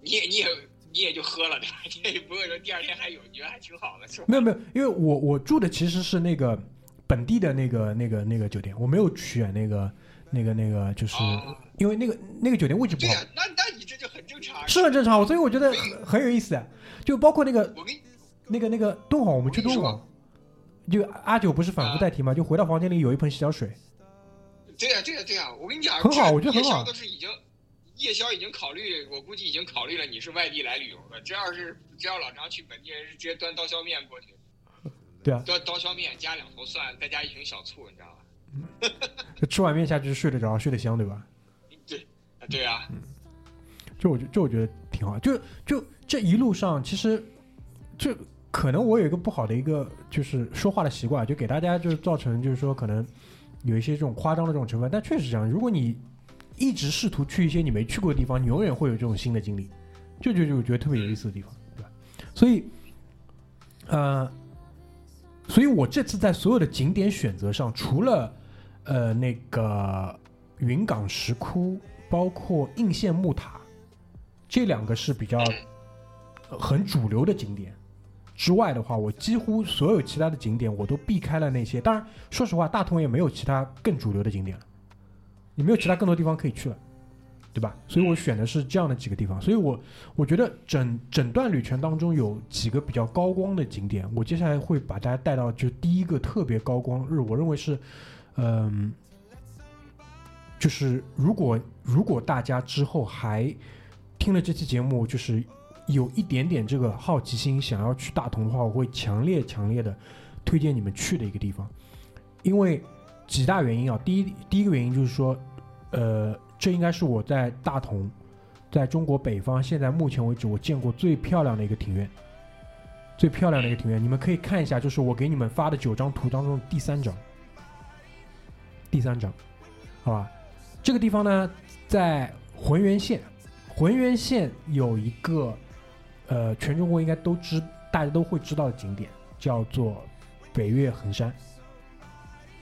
Speaker 3: 你也你也你也就喝了，对吧？你也不会说第二天还有，你觉得还挺好的，是吧？
Speaker 1: 没有没有，因为我我住的其实是那个本地的那个那个那个酒店，我没有选那个那个那个，就是因为那个那个酒店位置不好。
Speaker 3: 那那你这就很正常。
Speaker 1: 是很正常，所以我觉得很很有意思。就包括那个，
Speaker 3: 我跟
Speaker 1: 那个那个敦煌，我们去敦煌，就阿九不是反复代替吗？就回到房间里有一盆洗脚水。
Speaker 3: 对呀，对呀，对呀，我跟你讲，
Speaker 1: 很好，我觉得很好。
Speaker 3: 夜宵已经考虑，我估计已经考虑了你是外地来旅游的。这要是只要老张去本地人是直接端刀削面过去。<laughs>
Speaker 1: 对啊。
Speaker 3: 端刀削面加两头蒜，再加一瓶小醋，你知道吧？<laughs>
Speaker 1: 这吃碗面下去睡得着，睡得香，对吧？<laughs>
Speaker 3: 对，对啊。
Speaker 1: 嗯。这我觉，就我觉得挺好。就就这一路上，其实这可能我有一个不好的一个就是说话的习惯，就给大家就是造成就是说可能有一些这种夸张的这种成分。但确实这样，如果你一直试图去一些你没去过的地方，你永远会有这种新的经历。这就是我觉得特别有意思的地方，对吧？所以，呃，所以我这次在所有的景点选择上，除了呃那个云冈石窟，包括应县木塔。这两个是比较很主流的景点之外的话，我几乎所有其他的景点我都避开了那些。当然，说实话，大同也没有其他更主流的景点了，你没有其他更多地方可以去了，对吧？所以我选的是这样的几个地方。所以我我觉得整整段旅程当中有几个比较高光的景点，我接下来会把大家带到就第一个特别高光日，我认为是，嗯，就是如果如果大家之后还。听了这期节目，就是有一点点这个好奇心，想要去大同的话，我会强烈强烈的推荐你们去的一个地方，因为几大原因啊。第一，第一个原因就是说，呃，这应该是我在大同，在中国北方现在目前为止我见过最漂亮的一个庭院，最漂亮的一个庭院。你们可以看一下，就是我给你们发的九张图当中的第三张，第三张，好吧？这个地方呢，在浑源县。浑源县有一个，呃，全中国应该都知，大家都会知道的景点，叫做北岳恒山。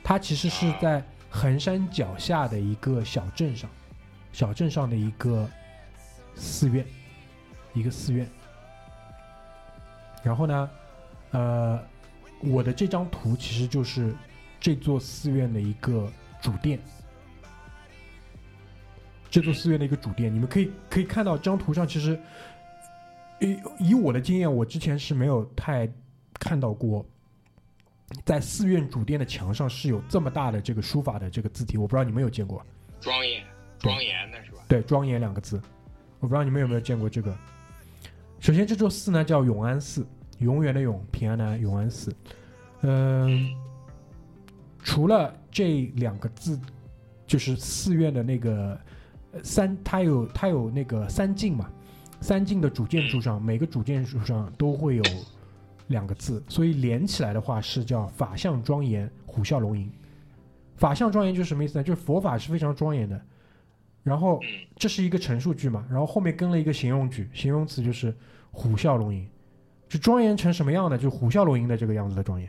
Speaker 1: 它其实是在衡山脚下的一个小镇上，小镇上的一个寺院，一个寺院。然后呢，呃，我的这张图其实就是这座寺院的一个主殿。这座寺院的一个主殿，你们可以可以看到，这张图上其实，以以我的经验，我之前是没有太看到过，在寺院主殿的墙上是有这么大的这个书法的这个字体，我不知道你们有见过。
Speaker 3: 庄严，庄严的是吧？
Speaker 1: 对，庄严两个字，我不知道你们有没有见过这个。首先，这座寺呢叫永安寺，永远的永，平安的安永安寺。嗯、除了这两个字，就是寺院的那个呃三，它有它有那个三进嘛，三进的主建筑上，每个主建筑上都会有两个字，所以连起来的话是叫法相庄严，虎啸龙吟。法相庄严就是什么意思呢？就是佛法是非常庄严的，然后
Speaker 3: 嗯
Speaker 1: 这是一个陈述句嘛，然后后面跟了一个形容句，形容词就是虎啸龙吟，就庄严成什么样的，就虎啸龙吟的这个样子的庄严。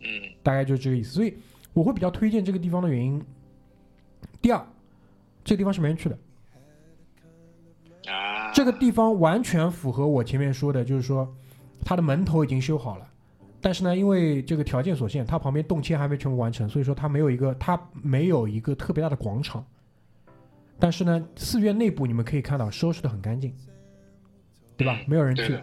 Speaker 3: 嗯
Speaker 1: 大概就是这个意思。所以我会比较推荐这个地方的原因，第二，这个地方是没人去的，
Speaker 3: 啊，
Speaker 1: 这个地方完全符合我前面说的，就是说它的门头已经修好了，但是呢，因为这个条件所限，它旁边动迁还没全部完成，所以说它没有一个它没有一个特别大的广场。但是呢，寺院内部你们可以看到收拾的很干净，对吧？没有人去。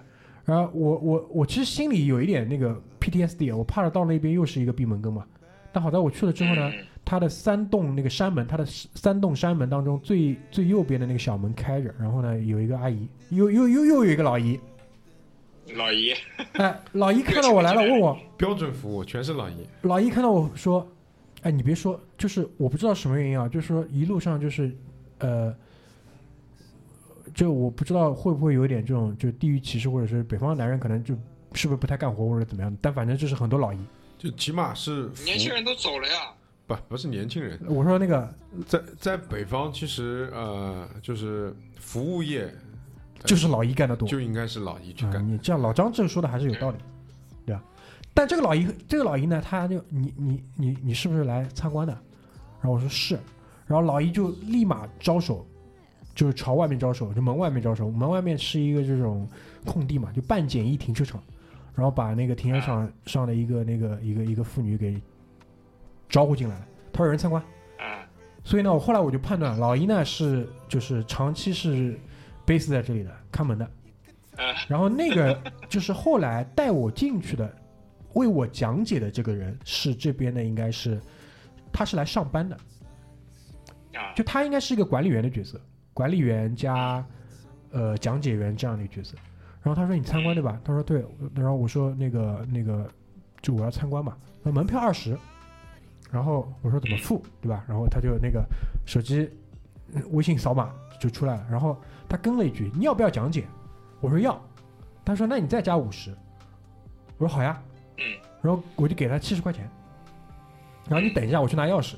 Speaker 1: 然后我我我其实心里有一点那个 PTSD，啊我怕着到那边又是一个闭门羹嘛。但好在我去了之后呢，
Speaker 3: 嗯
Speaker 1: 它的三栋那个山门，它的三栋山门当中最最右边的那个小门开着，然后呢有一个阿姨，又又又又有一个老姨，
Speaker 3: 老姨，
Speaker 1: 哎，老姨看到我来了，问我，
Speaker 2: 标准服务全是老姨，
Speaker 1: 老姨看到我说，哎，你别说，就是我不知道什么原因啊，就是说一路上就是，呃，就我不知道会不会有点这种就地域歧视，或者是北方的男人可能就是不是不太干活或者怎么样，但反正就是很多老姨。
Speaker 2: 就起码是
Speaker 3: 年轻人都走了呀。
Speaker 2: 不不是年轻人，
Speaker 1: 我说那个
Speaker 2: 在在北方其实呃就是服务业
Speaker 1: 就是老姨干的多，
Speaker 2: 就应该是老姨去
Speaker 1: 啊，
Speaker 2: 干，
Speaker 1: 你这样老张这个说的还是有道理，对吧？但这个老姨，这个老姨呢，他就你你你你是不是来参观的？然后我说是，然后老姨就立马招手，就是朝外面招手，就门外面招手。门外面是一个这种空地嘛，就半简易停车场，然后把那个停车场上的一个那个一个一个妇女给招呼进来了，他说有人参观。
Speaker 3: 啊，
Speaker 1: 所以呢，我后来我就判断，老姨呢是就是长期是 base 在这里的，看门的。
Speaker 3: 啊
Speaker 1: 然后那个就是后来带我进去的，为我讲解的这个人是这边的，应该是他是来上班的，
Speaker 3: 啊，
Speaker 1: 就他应该是一个管理员的角色，管理员加呃讲解员这样的一个角色。然后他说你参观对吧？他说对。然后我说那个那个就我要参观嘛，那门票二十。然后我说怎么付对吧？然后他就那个手机呃微信扫码就出来了。然后他跟了一句你要不要讲解？我说要。他说那你再加五十。我说好呀。
Speaker 3: 嗯
Speaker 1: 然后我就给他七十块钱。然后你等一下，我去拿钥匙。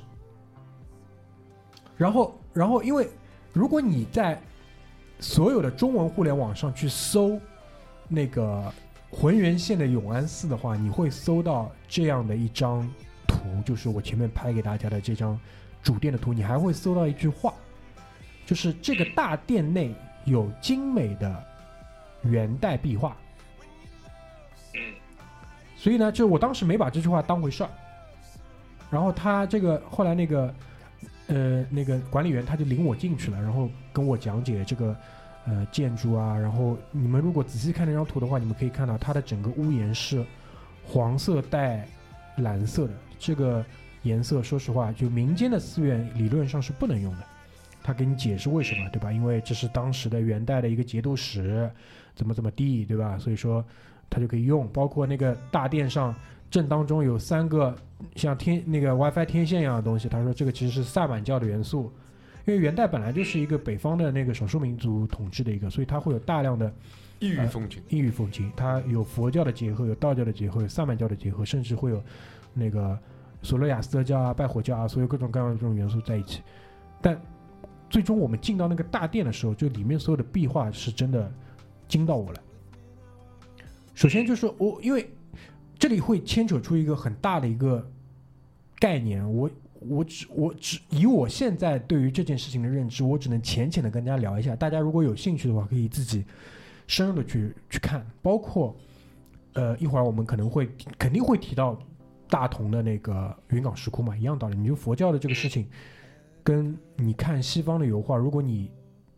Speaker 1: 然后，然后，因为如果你在所有的中文互联网上去搜那个浑源县的永安寺的话，你会搜到这样的一张图，就是我前面拍给大家的这张主殿的图。你还会搜到一句话，就是这个大殿内有精美的元代壁画。所以呢，就我当时没把这句话当回事儿。然后他这个后来那个呃那个管理员他就领我进去了，然后跟我讲解这个呃建筑啊。然后你们如果仔细看那张图的话，你们可以看到它的整个屋檐是黄色带蓝色的，这个颜色说实话，就民间的寺院理论上是不能用的。他给你解释为什么，对吧？因为这是当时的元代的一个节度使，怎么怎么地，对吧？所以说他就可以用。包括那个大殿上正当中有三个像天那个 WiFi 天线一样的东西，他说这个其实是萨满教的元素，因为元代本来就是一个北方的那个少数民族统治的一个，所以它会有大量的
Speaker 2: 异域风情，
Speaker 1: 异域风情，它有佛教的结合，有道教的结合，有萨满教的结合，甚至会有那个索罗亚斯德教啊、拜火教啊，所有各种各样的这种元素在一起。但最终我们进到那个大殿的时候，就里面所有的壁画是真的惊到我了。首先就是我，因为这里会牵扯出一个很大的一个概念，我我只我只以我现在对于这件事情的认知，我只能浅浅的跟大家聊一下。大家如果有兴趣的话，可以自己深入的去去看，包括呃一会儿我们可能会肯定会提到大同的那个云冈石窟嘛，一样道理。你就佛教的这个事情，跟你看西方的油画，如果你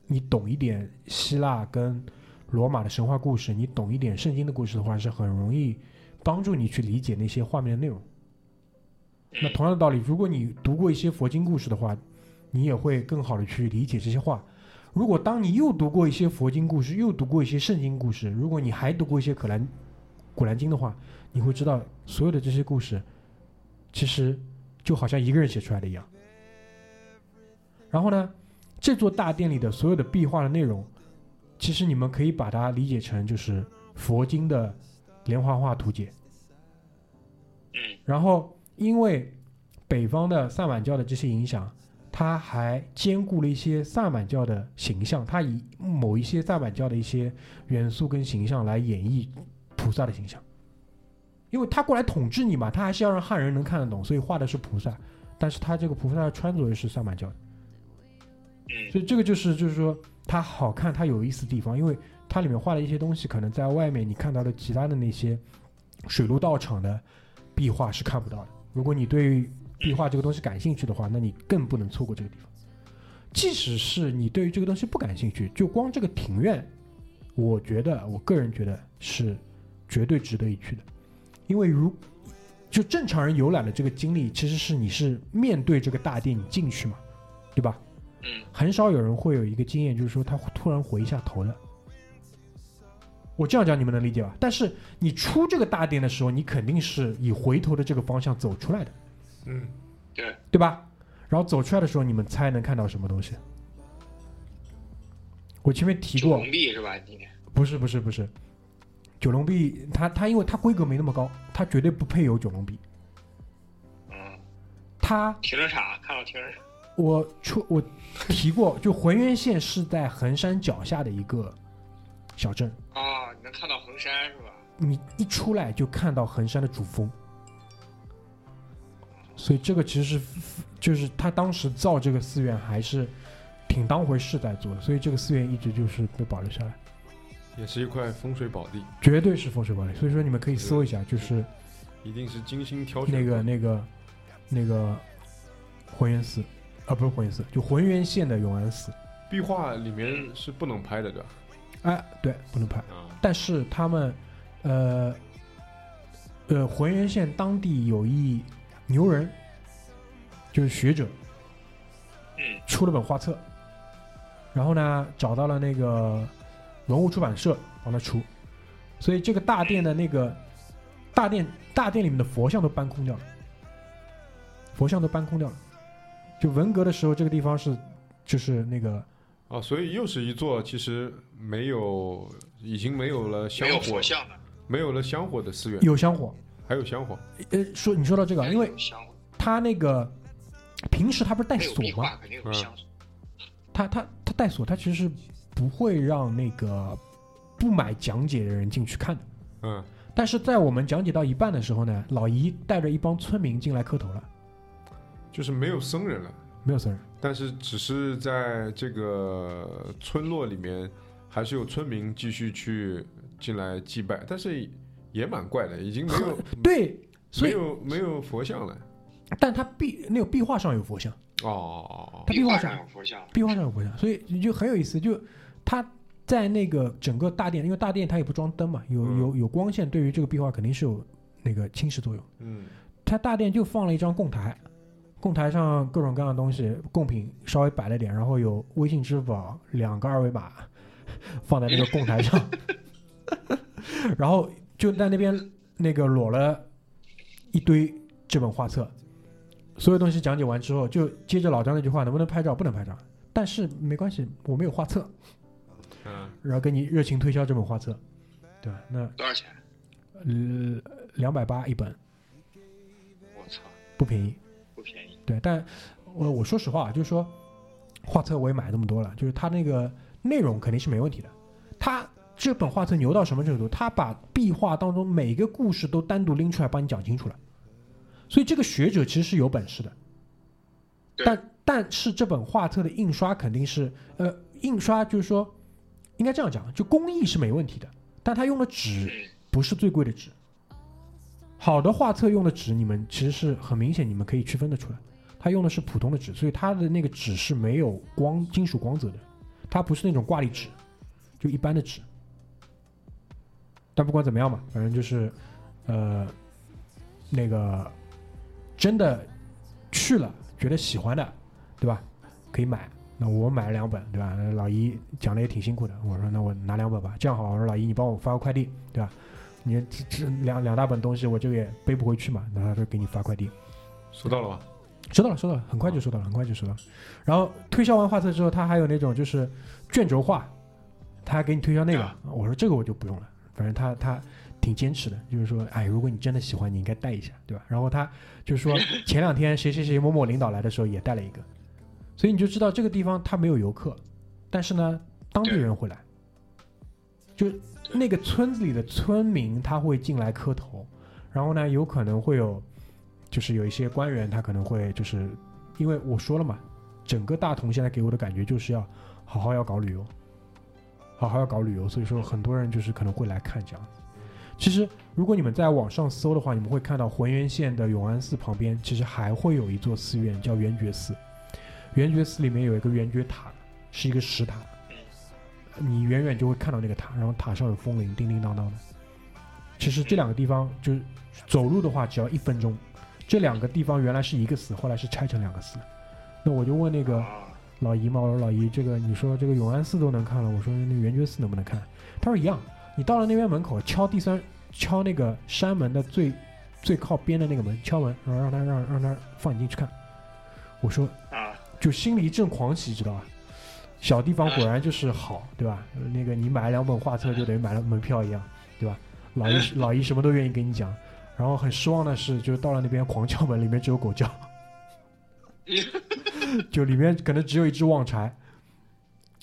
Speaker 1: 你懂一点希腊跟罗马的神话故事，你懂一点圣经的故事的话，是很容易帮助你去理解那些画面的内容。那同样的道理，如果你读过一些佛经故事的话，你也会更好的去理解这些话。如果当你又读过一些佛经故事，又读过一些圣经故事，如果你还读过一些可兰古兰经》的话，你会知道所有的这些故事，其实就好像一个人写出来的一样。然后呢，这座大殿里的所有的壁画的内容，其实你们可以把它理解成就是佛经的连环画图解。
Speaker 3: 嗯
Speaker 1: 然后因为北方的萨满教的这些影响，它还兼顾了一些萨满教的形象，它以某一些萨满教的一些元素跟形象来演绎菩萨的形象。因为他过来统治你嘛，他还是要让汉人能看得懂，所以画的是菩萨，但是他这个菩萨的穿着又是萨满教的，所以这个就是就是说它好看，它有意思的地方，因为它里面画的一些东西，可能在外面你看到的其他的那些水陆道场的壁画是看不到的。如果你对壁画这个东西感兴趣的话，那你更不能错过这个地方。即使是你对于这个东西不感兴趣，就光这个庭院，我觉得我个人觉得是绝对值得一去的，因为如就正常人游览的这个经历，其实是你是面对这个大殿你进去嘛，对吧？
Speaker 3: 嗯
Speaker 1: 很少有人会有一个经验，就是说他会突然回一下头的。我这样讲你们能理解吧？但是你出这个大殿的时候，你肯定是以回头的这个方向走出来的，
Speaker 2: 嗯，
Speaker 3: 对，
Speaker 1: 对吧？然后走出来的时候，你们猜能看到什么东西？我前面提过
Speaker 3: 九龙，壁是吧？今天
Speaker 1: 不是不是不是，九龙壁它它因为它规格没那么高，它绝对不配有九龙壁。
Speaker 3: 嗯，
Speaker 1: 它
Speaker 3: 停车场看到停车场，
Speaker 1: 我出我提过，就浑源县是在衡山脚下的一个小镇，
Speaker 3: 啊，你能看到衡山是吧？
Speaker 1: 你一出来就看到衡山的主峰，所以这个其实是就是他当时造这个寺院还是挺当回事在做的，所以这个寺院一直就是被保留下来，
Speaker 2: 也是一块风水宝地，
Speaker 1: 绝对是风水宝地。所以说你们可以搜一下，就是
Speaker 2: 一定是精心挑选
Speaker 1: 那个那个那个浑源寺，啊不是浑源寺，就浑源县的永安寺。
Speaker 2: 壁画里面是不能拍的，对吧？
Speaker 1: 哎，对，不能拍。
Speaker 2: 啊，
Speaker 1: 但是他们，呃，呃，浑源县当地有一牛人，就是学者，
Speaker 3: 嗯
Speaker 1: 出了本画册，然后呢，找到了那个文物出版社帮他出，所以这个大殿的那个大殿大殿里面的佛像都搬空掉了，佛像都搬空掉了，就文革的时候，这个地方是就是那个
Speaker 2: 啊，所以又是一座其实没有，已经没有了香
Speaker 3: 没有
Speaker 2: 火，
Speaker 3: 像的，
Speaker 2: 没有了香火的寺院，
Speaker 1: 有香火。
Speaker 2: 还有香火，
Speaker 1: 呃，说你说到这个，因为他那个平时他不是带锁吗？
Speaker 3: 肯定有
Speaker 2: 嗯。
Speaker 3: 香，
Speaker 1: 他他他带锁，他其实是不会让那个不买讲解的人进去看的。
Speaker 2: 嗯，
Speaker 1: 但是在我们讲解到一半的时候呢，老姨带着一帮村民进来磕头了，
Speaker 2: 就是没有僧人了，
Speaker 1: 没有僧人。
Speaker 2: 但是只是在这个村落里面，还是有村民继续去进来祭拜，但是也蛮怪的，已经没有 <laughs>
Speaker 1: 对，
Speaker 2: 没有没有佛像了。
Speaker 1: 但他壁那个壁画上有佛像，
Speaker 2: 哦哦哦哦，
Speaker 1: 他壁画上
Speaker 3: 上有佛像，
Speaker 1: 壁画上有佛像，所以就很有意思。就他在那个整个大殿，因为大殿它也不装灯嘛，有
Speaker 2: 嗯
Speaker 1: 有有光线，对于这个壁画肯定是有那个侵蚀作用。
Speaker 2: 嗯
Speaker 1: 它大殿就放了一张供台，供台上各种各样的东西，贡品稍微摆了点，然后有微信、支付宝两个二维码 <laughs> 放在那个供台上，<laughs> 然后就在那边那个裸了一堆这本画册，所有东西讲解完之后，就接着老张那句话，能不能拍照？不能拍照，但是没关系，我没有画册，
Speaker 2: 嗯，
Speaker 1: 然后跟你热情推销这本画册，对吧？那
Speaker 3: 多少钱？
Speaker 1: 呃两百八一本，
Speaker 3: 我操，
Speaker 1: 不便宜。
Speaker 3: 不便宜。
Speaker 1: 对，但我我说实话，就是说画册我也买那么多了，就是它那个内容肯定是没问题的。它这本画册牛到什么程度？它把壁画当中每个故事都单独拎出来帮你讲清楚了。所以这个学者其实是有本事的，但但是这本画册的印刷肯定是呃印刷就是说应该这样讲，就工艺是没问题的，但他用的纸
Speaker 3: 嗯，
Speaker 1: 不是最贵的纸。好的画册用的纸，你们其实是很明显，你们可以区分得出来。它用的是普通的纸，所以它的那个纸是没有光金属光泽的，它不是那种挂历纸，就一般的纸。但不管怎么样嘛，反正就是，呃，那个真的去了觉得喜欢的，对吧？可以买。那我买了两本，对吧？老姨讲的也挺辛苦的，我说那我拿两本吧。这样好，我说老姨你帮我发个快递，对吧？你这这两两大本东西，我这个也背不回去嘛，然后就给你发快递。
Speaker 2: 收到了吧？
Speaker 1: 收到了，收到了，很快就收到了，很快就收到了。然后推销完画册之后，他还有那种就是卷轴画，他还给你推销那个
Speaker 3: 啊。
Speaker 1: 我说这个我就不用了，反正他他挺坚持的，就是说，哎，如果你真的喜欢，你应该带一下，对吧？然后他就是说，前两天谁谁谁某某领导来的时候也带了一个，所以你就知道这个地方他没有游客，但是呢，当地人会来，就那个村子里的村民他会进来磕头，然后呢，有可能会有。就是有一些官员，他可能会就是，因为我说了嘛，整个大同现在给我的感觉就是要好好要搞旅游，好好要搞旅游，所以说很多人就是可能会来看这样子。其实如果你们在网上搜的话，你们会看到浑源县的永安寺旁边，其实还会有一座寺院叫圆觉寺。圆觉寺里面有一个圆觉塔，是一个石塔，你远远就会看到那个塔，然后塔上有风铃叮叮当当的。其实这两个地方就是走路的话，只要一分钟。这两个地方原来是一个寺，后来是拆成两个寺。那我就问那个
Speaker 3: 啊
Speaker 1: 老姨嘛，我说老姨，这个你说这个永安寺都能看了，我说那个圆觉寺能不能看？他说一样，你到了那边门口敲第三敲那个山门的最最靠边的那个门敲门，然后让他让让他放你进去看。我说
Speaker 3: 啊，
Speaker 1: 就心里一阵狂喜，知道吧？小地方果然就是好，对吧？呃那个你买了两本画册，就等于买了门票一样，对吧？老姨 <laughs> 老姨什么都愿意跟你讲。然后很失望的是，就到了那边狂叫门，里面只有狗叫，<laughs> 就里面可能只有一只旺财，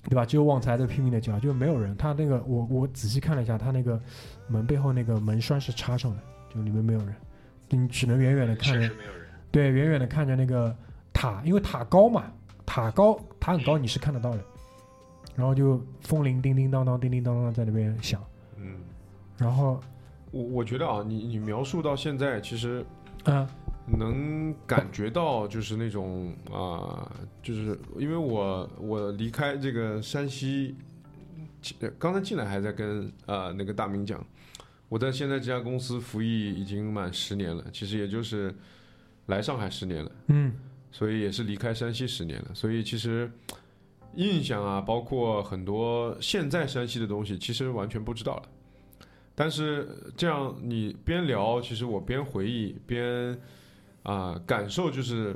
Speaker 1: 对吧？只有旺财在拼命的叫，就没有人。他那个我我仔细看了一下，他那个门背后那个门栓是插上的，就里面没有人，你只能远远的看着。对，远远的看着那个塔，因为塔高嘛，塔高，塔很高，你是看得到的。然后就风铃叮叮当当、叮叮当当在那边响，
Speaker 2: 嗯，
Speaker 1: 然后，
Speaker 2: 我我觉得啊，你你描述到现在，其实
Speaker 1: 嗯
Speaker 2: 能感觉到就是那种啊、就是因为我我离开这个山西，呃刚才进来还在跟啊那个大明讲，我在现在这家公司服役已经满十年了，其实也就是来上海十年了。
Speaker 1: 嗯
Speaker 2: 所以也是离开山西十年了，所以其实印象啊，包括很多现在山西的东西，其实完全不知道了。但是这样你边聊，其实我边回忆边啊、感受，就是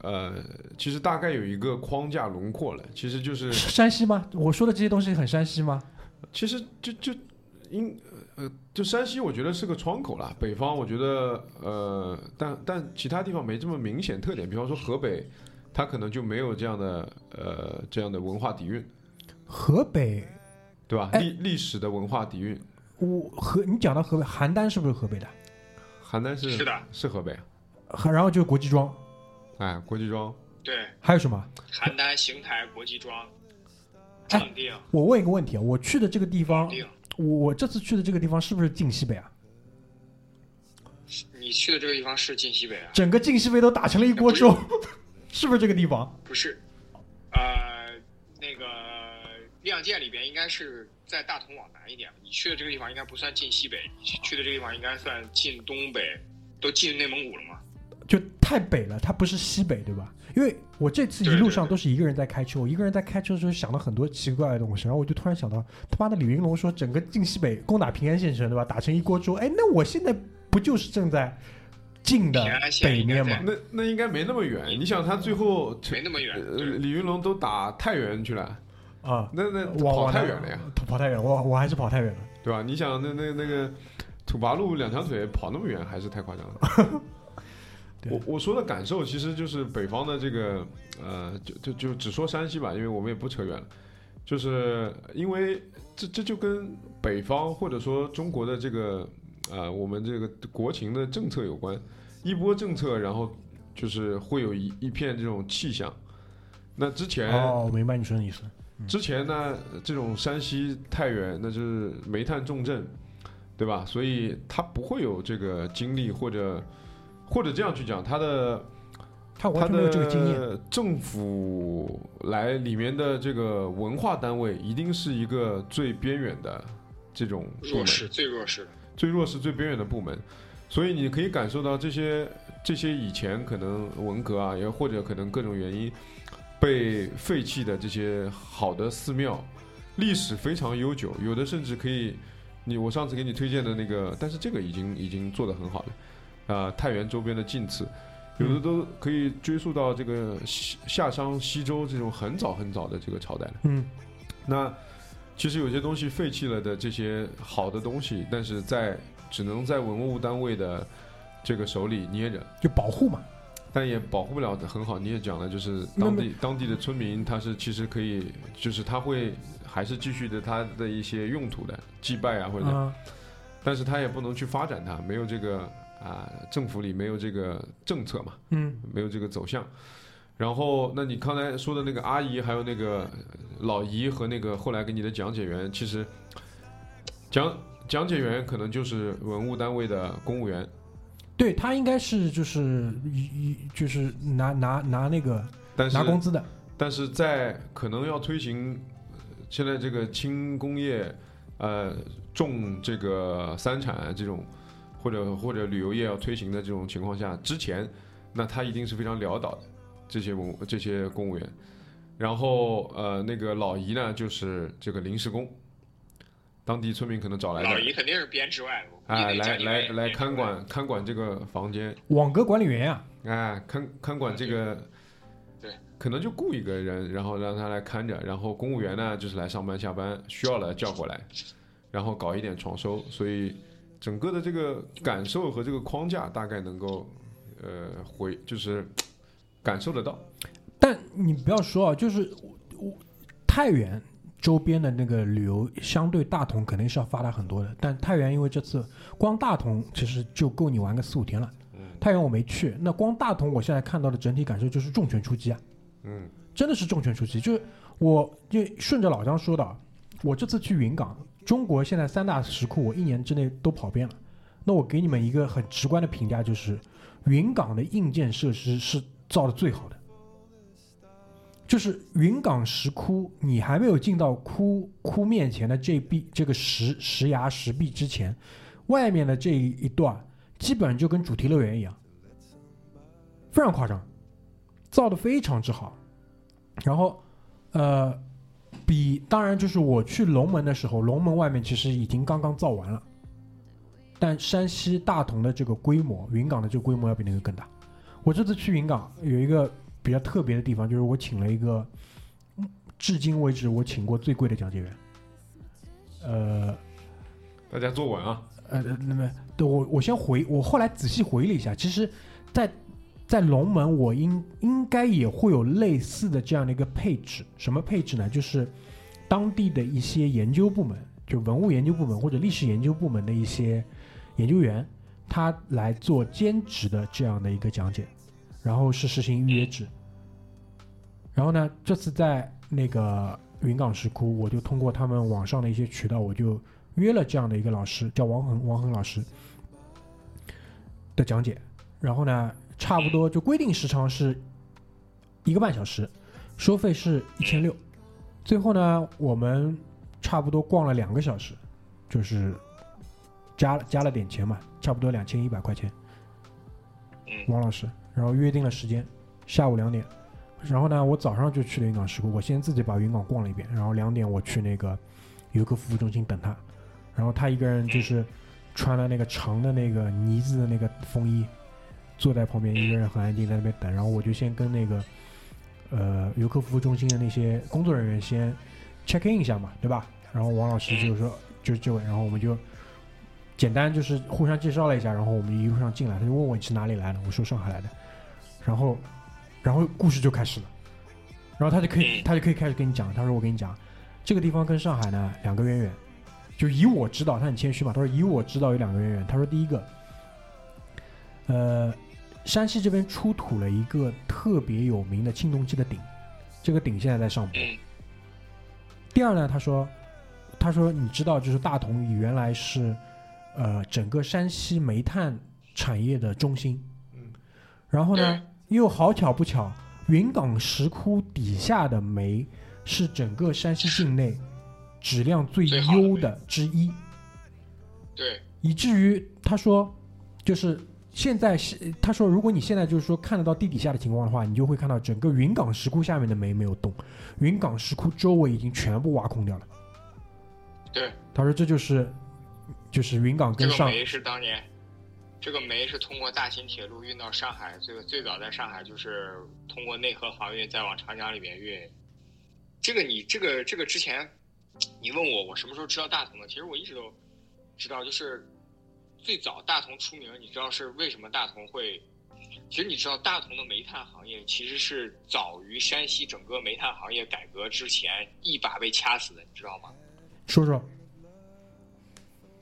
Speaker 2: 呃，其实大概有一个框架轮廓了。其实就是
Speaker 1: 是山西吗？我说的这些东西很山西吗？
Speaker 2: 其实就就因呃，就山西，我觉得是个窗口啦。北方，我觉得呃，但但其他地方没这么明显特点。比方说河北，它可能就没有这样的呃这样的文化底蕴，
Speaker 1: 河北，
Speaker 2: 对吧？
Speaker 1: 哎
Speaker 2: 历历史的文化底蕴，
Speaker 1: 我河你讲到河北，邯郸是不是河北的？
Speaker 2: 邯郸是
Speaker 3: 是的，
Speaker 2: 是河北，
Speaker 1: 和然后就是国际庄，
Speaker 2: 哎，国际庄，
Speaker 3: 对，
Speaker 1: 还有什么？
Speaker 3: 邯郸、邢台、国际庄、
Speaker 1: 哎
Speaker 3: 正定、
Speaker 1: 我问一个问题啊，我去的这个地方，我我这次去的这个地方是不是晋西北啊？
Speaker 3: 你去的这个地方是晋西北啊？
Speaker 1: 整个晋西北都打成了一锅粥，<laughs> 是不是这个地方？
Speaker 3: 不是，呃，那个亮剑里边应该是在大同往南一点。你去的这个地方应该不算进西北，你去的这个地方应该算进东北，都进内蒙古了嘛？
Speaker 1: 就太北了，它不是西北，对吧？因为我这次一路上都是一个人在开车，我一个人在开车的时候想到很多奇怪的东西，然后我就突然想到，他妈的李云龙说整个晋西北攻打平安县城，对吧？打成一锅粥，哎，那我现在不就是正在晋的
Speaker 3: 平安县
Speaker 1: 北面吗？
Speaker 2: 那那应该没那么远。你想，他最后
Speaker 3: 没那么远。
Speaker 2: 呃李云龙都打太原去了，
Speaker 1: 啊，
Speaker 2: 那那跑太远了呀，，
Speaker 1: 跑太远，我我还是跑太远了。
Speaker 2: 对吧？你想，那那那个土八路两条腿跑那么远，还是太夸张了。<laughs>
Speaker 1: 对
Speaker 2: 我我说的感受其实就是北方的这个呃，就就就只说山西吧，因为我们也不扯远了，就是因为这这就跟北方或者说中国的这个呃我们这个国情的政策有关，一波政策，然后就是会有一一片这种气象。那之前
Speaker 1: 哦，我明白你说的意思。
Speaker 2: 之前呢，这种山西太原那就是煤炭重镇，对吧？所以他不会有这个精力，或者或者这样去讲，他的他
Speaker 1: 他完全没有这个经验。
Speaker 2: 的政府来里面的这个文化单位，一定是一个最边远的这种，
Speaker 3: 弱势最弱势的，
Speaker 2: 最弱势、最边远的部门。所以你可以感受到这些这些以前可能文革啊，也或者可能各种原因被废弃的这些好的寺庙，历史非常悠久，有的甚至可以你我上次给你推荐的那个，但是这个已经已经做得很好了，啊、太原周边的晋祠，有的都可以追溯到这个西夏商西周这种很早很早的这个朝代了。
Speaker 1: 嗯
Speaker 2: 那其实有些东西废弃了的这些好的东西，但是在只能在文物单位的这个手里捏着，
Speaker 1: 就保护嘛。
Speaker 2: 但也保护不了的很好。你也讲了，就是当地当地的村民，他是其实可以，就是他会还是继续的他的一些用途的祭拜啊或者，
Speaker 1: 啊，
Speaker 2: 但是他也不能去发展它，没有这个啊、政府里没有这个政策嘛，
Speaker 1: 嗯
Speaker 2: 没有这个走向。然后，那你刚才说的那个阿姨，还有那个老姨和那个后来给你的讲解员，其实讲讲解员可能就是文物单位的公务员，
Speaker 1: 对他应该是就是一一就是拿拿拿那个
Speaker 2: 但是
Speaker 1: 拿工资的。
Speaker 2: 但是在可能要推行呃现在这个轻工业，呃，重这个三产这种，或者或者旅游业要推行的这种情况下，之前，那他一定是非常潦倒的这些文这些公务员。然后呃，那个老姨呢，就是这个临时工，当地村民可能找来
Speaker 3: 老
Speaker 2: 的，
Speaker 3: 姨肯定是编制外的，
Speaker 2: 哎，来来来看管看管这个房间，
Speaker 1: 网格管理员呀、
Speaker 2: 哎，看看管这个，
Speaker 3: 对，
Speaker 2: 可能就雇一个人，然后让他来看着，然后公务员呢就是来上班下班，需要了叫过来，然后搞一点创收，所以整个的这个感受和这个框架大概能够，呃，回就是感受得到，
Speaker 1: 但你不要说啊，就是我我太原周边的那个旅游，相对大同肯定是要发达很多的。但太原因为这次光大同其实就够你玩个四五天了。太原我没去，那光大同我现在看到的整体感受就是重拳出击啊，
Speaker 2: 嗯
Speaker 1: 真的是重拳出击。就是我就顺着老张说的啊，我这次去云冈，中国现在三大石窟我一年之内都跑遍了。那我给你们一个很直观的评价，就是云冈的硬件设施是造的最好的。就是云冈石窟，你还没有进到窟窟面前的这壁这个石石崖石壁之前，外面的这一段基本就跟主题乐园一样，非常夸张，造的非常之好。然后，呃，比当然就是我去龙门的时候，龙门外面其实已经刚刚造完了，但山西大同的这个规模，云冈的这个规模要比那个更大。我这次去云冈有一个比较特别的地方，就是我请了一个，嗯至今为止我请过最贵的讲解员。呃
Speaker 2: 大家坐稳啊，
Speaker 1: 呃，那么对我我先回，我后来仔细回忆了一下，其实在，在龙门我应应该也会有类似的这样的一个配置。什么配置呢？就是当地的一些研究部门，就文物研究部门或者历史研究部门的一些研究员，他来做兼职的这样的一个讲解，然后是实行预约制。然后呢，这次在那个云冈石窟，我就通过他们网上的一些渠道，我就约了这样的一个老师，叫王恒王恒老师的讲解。然后呢，差不多就规定时长是一个半小时，收费是一千六。最后呢，我们差不多逛了两个小时，就是加了加了点钱嘛，差不多两千一百块钱。
Speaker 3: 嗯
Speaker 1: 王老师，然后约定了时间，下午两点。然后呢，我早上就去了云冈石窟，我先自己把云冈逛了一遍，然后两点我去那个游客服务中心等他，然后他一个人就是穿了那个长的那个呢子的那个风衣，坐在旁边一个人很安静在那边等，然后我就先跟那个呃游客服务中心的那些工作人员先 check in 一下嘛，对吧？然后王老师就说就是这位，然后我们就简单就是互相介绍了一下，然后我们一路上进来，他就问我你是哪里来的，我说上海来的，然后然后故事就开始了，然后他就可以
Speaker 3: 嗯
Speaker 1: 他就可以开始跟你讲，他说我跟你讲，这个地方跟上海呢两个渊源，就以我知道，他很谦虚嘛，他说以我知道有两个渊源，他说第一个，呃，山西这边出土了一个特别有名的青铜器的鼎，这个鼎现在在上博。
Speaker 3: 嗯
Speaker 1: 第二呢，他说，他说你知道，就是大同原来是，呃，整个山西煤炭产业的中心。
Speaker 2: 嗯。
Speaker 1: 然后呢，又好巧不巧，云冈石窟底下的煤是整个山西境内质量最优的之一，
Speaker 3: 对，
Speaker 1: 以至于他说，就是现在是他说，如果你现在就是说看得到地底下的情况的话，你就会看到整个云冈石窟下面的煤没有动，云冈石窟周围已经全部挖空掉了。
Speaker 3: 对，
Speaker 1: 他说这就是就是云港
Speaker 3: 这个
Speaker 1: 跟上
Speaker 3: 煤是当年，这个煤是通过大秦铁路运到上海，这个最早在上海就是通过内河航运再往长江里面运。这个你这个这个之前，你问我我什么时候知道大同的？其实我一直都知道，就是最早大同出名，你知道是为什么大同会？其实你知道大同的煤炭行业其实是早于山西整个煤炭行业改革之前一把被掐死的，你知道吗？
Speaker 1: 说说，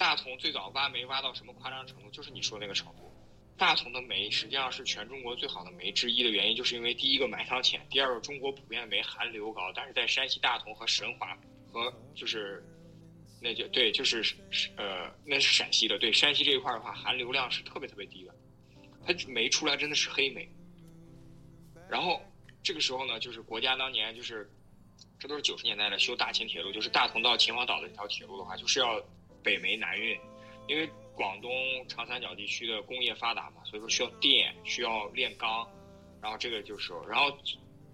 Speaker 3: 大同最早挖煤挖到什么夸张程度？就是你说那个程度。大同的煤实际上是全中国最好的煤之一的原因，就是因为第一个埋藏浅，第二个中国普遍煤含硫高，但是在山西大同和神华和就是那就对，就是呃那是陕西的，对山西这一块的话，含硫量是特别特别低的，它煤出来真的是黑煤。然后这个时候呢，就是国家当年就是这都是九十年代的修大秦铁路，就是大同到秦皇岛的这条铁路的话，就是要北煤南运，因为广东长三角地区的工业发达嘛，所以说需要电，需要炼钢，然后这个就是，然后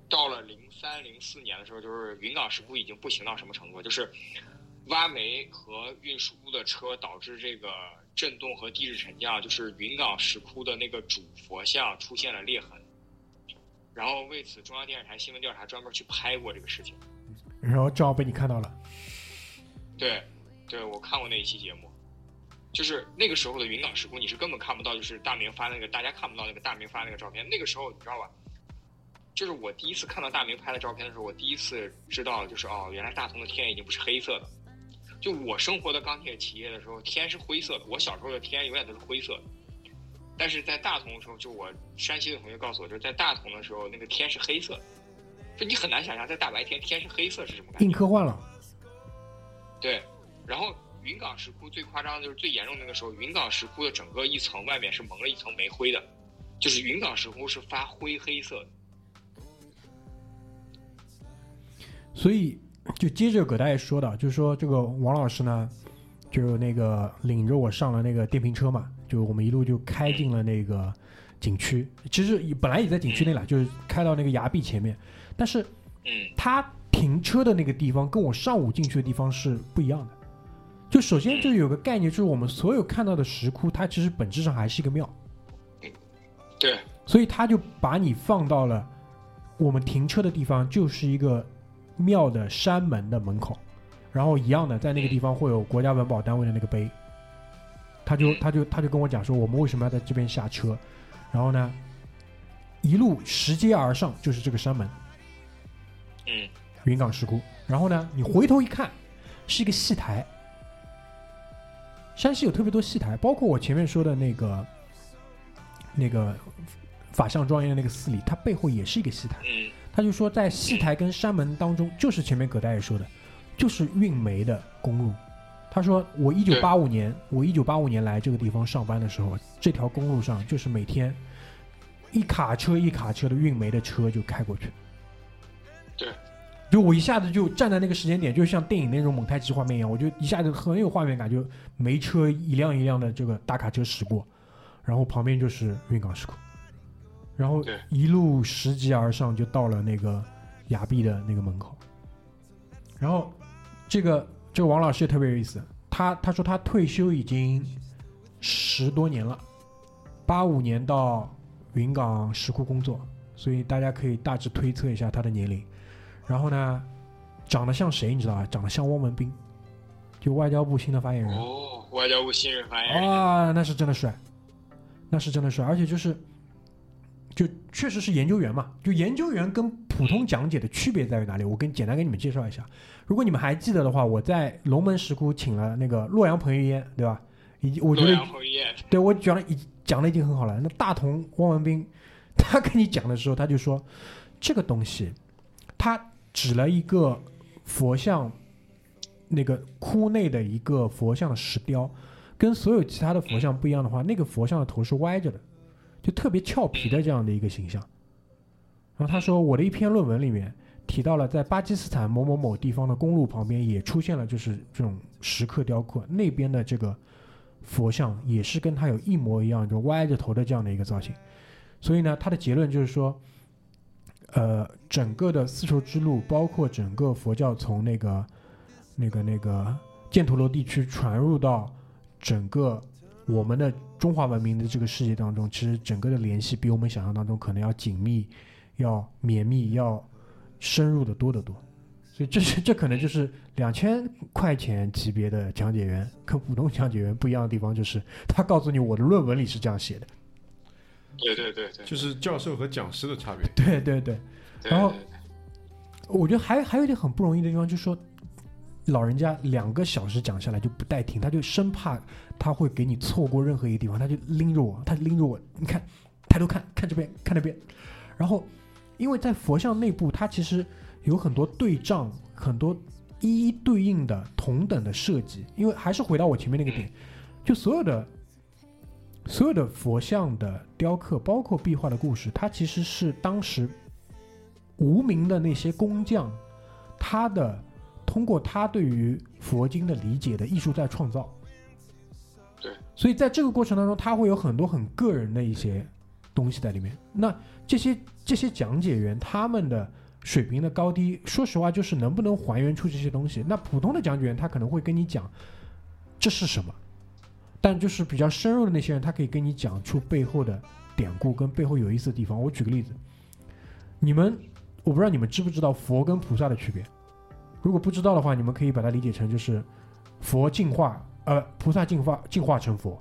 Speaker 3: 到了零三零四年的时候，就是云冈石窟已经不行到什么程度，就是挖煤和运输的车导致这个震动和地质沉降，就是云冈石窟的那个主佛像出现了裂痕，然后为此中央电视台新闻调查专门去拍过这个事情。
Speaker 1: 然后正好被你看到了，
Speaker 3: 对，对我看过那一期节目，就是那个时候的云冈石窟，你是根本看不到，就是大明发那个，大家看不到那个大明发那个照片。那个时候你知道吧？就是我第一次看到大明拍的照片的时候，我第一次知道，就是哦，原来大同的天已经不是黑色的。就我生活的钢铁企业的时候，天是灰色的。我小时候的天永远都是灰色的，但是在大同的时候，就我山西的同学告诉我，就是在大同的时候，那个天是黑色的。就你很难想象，在大白天天是黑色是什么感觉
Speaker 1: 硬。科幻了。
Speaker 3: 对，然后云冈石窟最夸张的就是最严重的那个时候，云冈石窟的整个一层外面是蒙了一层煤灰的，就是云冈石窟是发灰黑色的。
Speaker 1: 所以就接着葛大爷说的，就是说这个王老师呢，就那个领着我上了那个电瓶车嘛，就我们一路就开进了那个景区。其实也本来也在景区内了，就是开到那个崖壁前面，但是
Speaker 3: 嗯
Speaker 1: 他停车的那个地方跟我上午进去的地方是不一样的。就首先就有个概念，就是我们所有看到的石窟，它其实本质上还是一个庙，
Speaker 3: 对，
Speaker 1: 所以他就把你放到了我们停车的地方，就是一个庙的山门的门口，然后一样的在那个地方会有国家文保单位的那个碑，他就他就他就跟我讲说，我们为什么要在这边下车，然后呢，一路拾阶而上就是这个山门，
Speaker 3: 嗯。
Speaker 1: 云冈石窟，然后呢，你回头一看，是一个戏台。山西有特别多戏台，包括我前面说的那个那个法相庄严的那个寺里，它背后也是一个戏台。
Speaker 3: 嗯
Speaker 1: 他就说，在戏台跟山门当中，就是前面葛大爷说的，就是运煤的公路。他说，我一九八五年，我一九八五年来这个地方上班的时候，这条公路上就是每天一卡车一卡车的运煤的车就开过去。就我一下子就站在那个时间点，就像电影那种蒙太奇画面一样，我就一下子很有画面感，就煤车一辆一辆的这个大卡车驶过，然后旁边就是运港石窟，然后一路拾级而上，就到了那个崖壁的那个门口。然后这个这个王老师也特别有意思，他他说他退休已经十多年了，八五年到云冈石窟工作，所以大家可以大致推测一下他的年龄。然后呢，长得像谁你知道吧？长得像汪文斌，就外交部新的发言人。
Speaker 3: 哦，外交部新人发言人，
Speaker 1: 啊，那是真的帅，那是真的帅，而且就是，就确实是研究员嘛。就研究员跟普通讲解的区别在于哪里？我跟简单给你们介绍一下。如果你们还记得的话，我在龙门石窟请了那个洛阳彭于晏，对吧？以及我觉得对我讲了已讲的已经很好了。那大同汪文斌，他跟你讲的时候，他就说这个东西，他指了一个佛像，那个窟内的一个佛像的石雕，跟所有其他的佛像不一样的话，那个佛像的头是歪着的，就特别俏皮的这样的一个形象。然后他说，我的一篇论文里面提到了，在巴基斯坦某某某地方的公路旁边也出现了就是这种石刻雕刻，那边的这个佛像也是跟他有一模一样，就歪着头的这样的一个造型。所以呢，他的结论就是说，呃，整个的丝绸之路，包括整个佛教从那个、那个、那个犍陀罗地区传入到整个我们的中华文明的这个世界当中，其实整个的联系比我们想象当中可能要紧密、要绵密、要深入的多得多。所以这是这可能就是两千块钱级别的讲解员跟普通讲解员不一样的地方，就是他告诉你我的论文里是这样写的。
Speaker 3: 对对对对，
Speaker 2: 就是教授和讲师的差别。
Speaker 1: 对对对，然后我觉得还还有一点很不容易的地方，就是说老人家两个小时讲下来就不带停，他就生怕他会给你错过任何一个地方，他就拎着我，他拎着我，你看，抬头看看这边，看那边，然后因为在佛像内部，它其实有很多对仗，很多一一对应的同等的设计，因为还是回到我前面那个点，就所有的。所有的佛像的雕刻，包括壁画的故事，它其实是当时无名的那些工匠，他的通过他对于佛经的理解的艺术在创造。
Speaker 3: 对，
Speaker 1: 所以在这个过程当中，他会有很多很个人的一些东西在里面。那这些这些讲解员他们的水平的高低，说实话就是能不能还原出这些东西。那普通的讲解员他可能会跟你讲这是什么，但就是比较深入的那些人，他可以跟你讲出背后的典故跟背后有意思的地方。我举个例子，你们我不知道你们知不知道佛跟菩萨的区别。如果不知道的话，你们可以把它理解成就是佛进化，呃，菩萨进化进化成佛。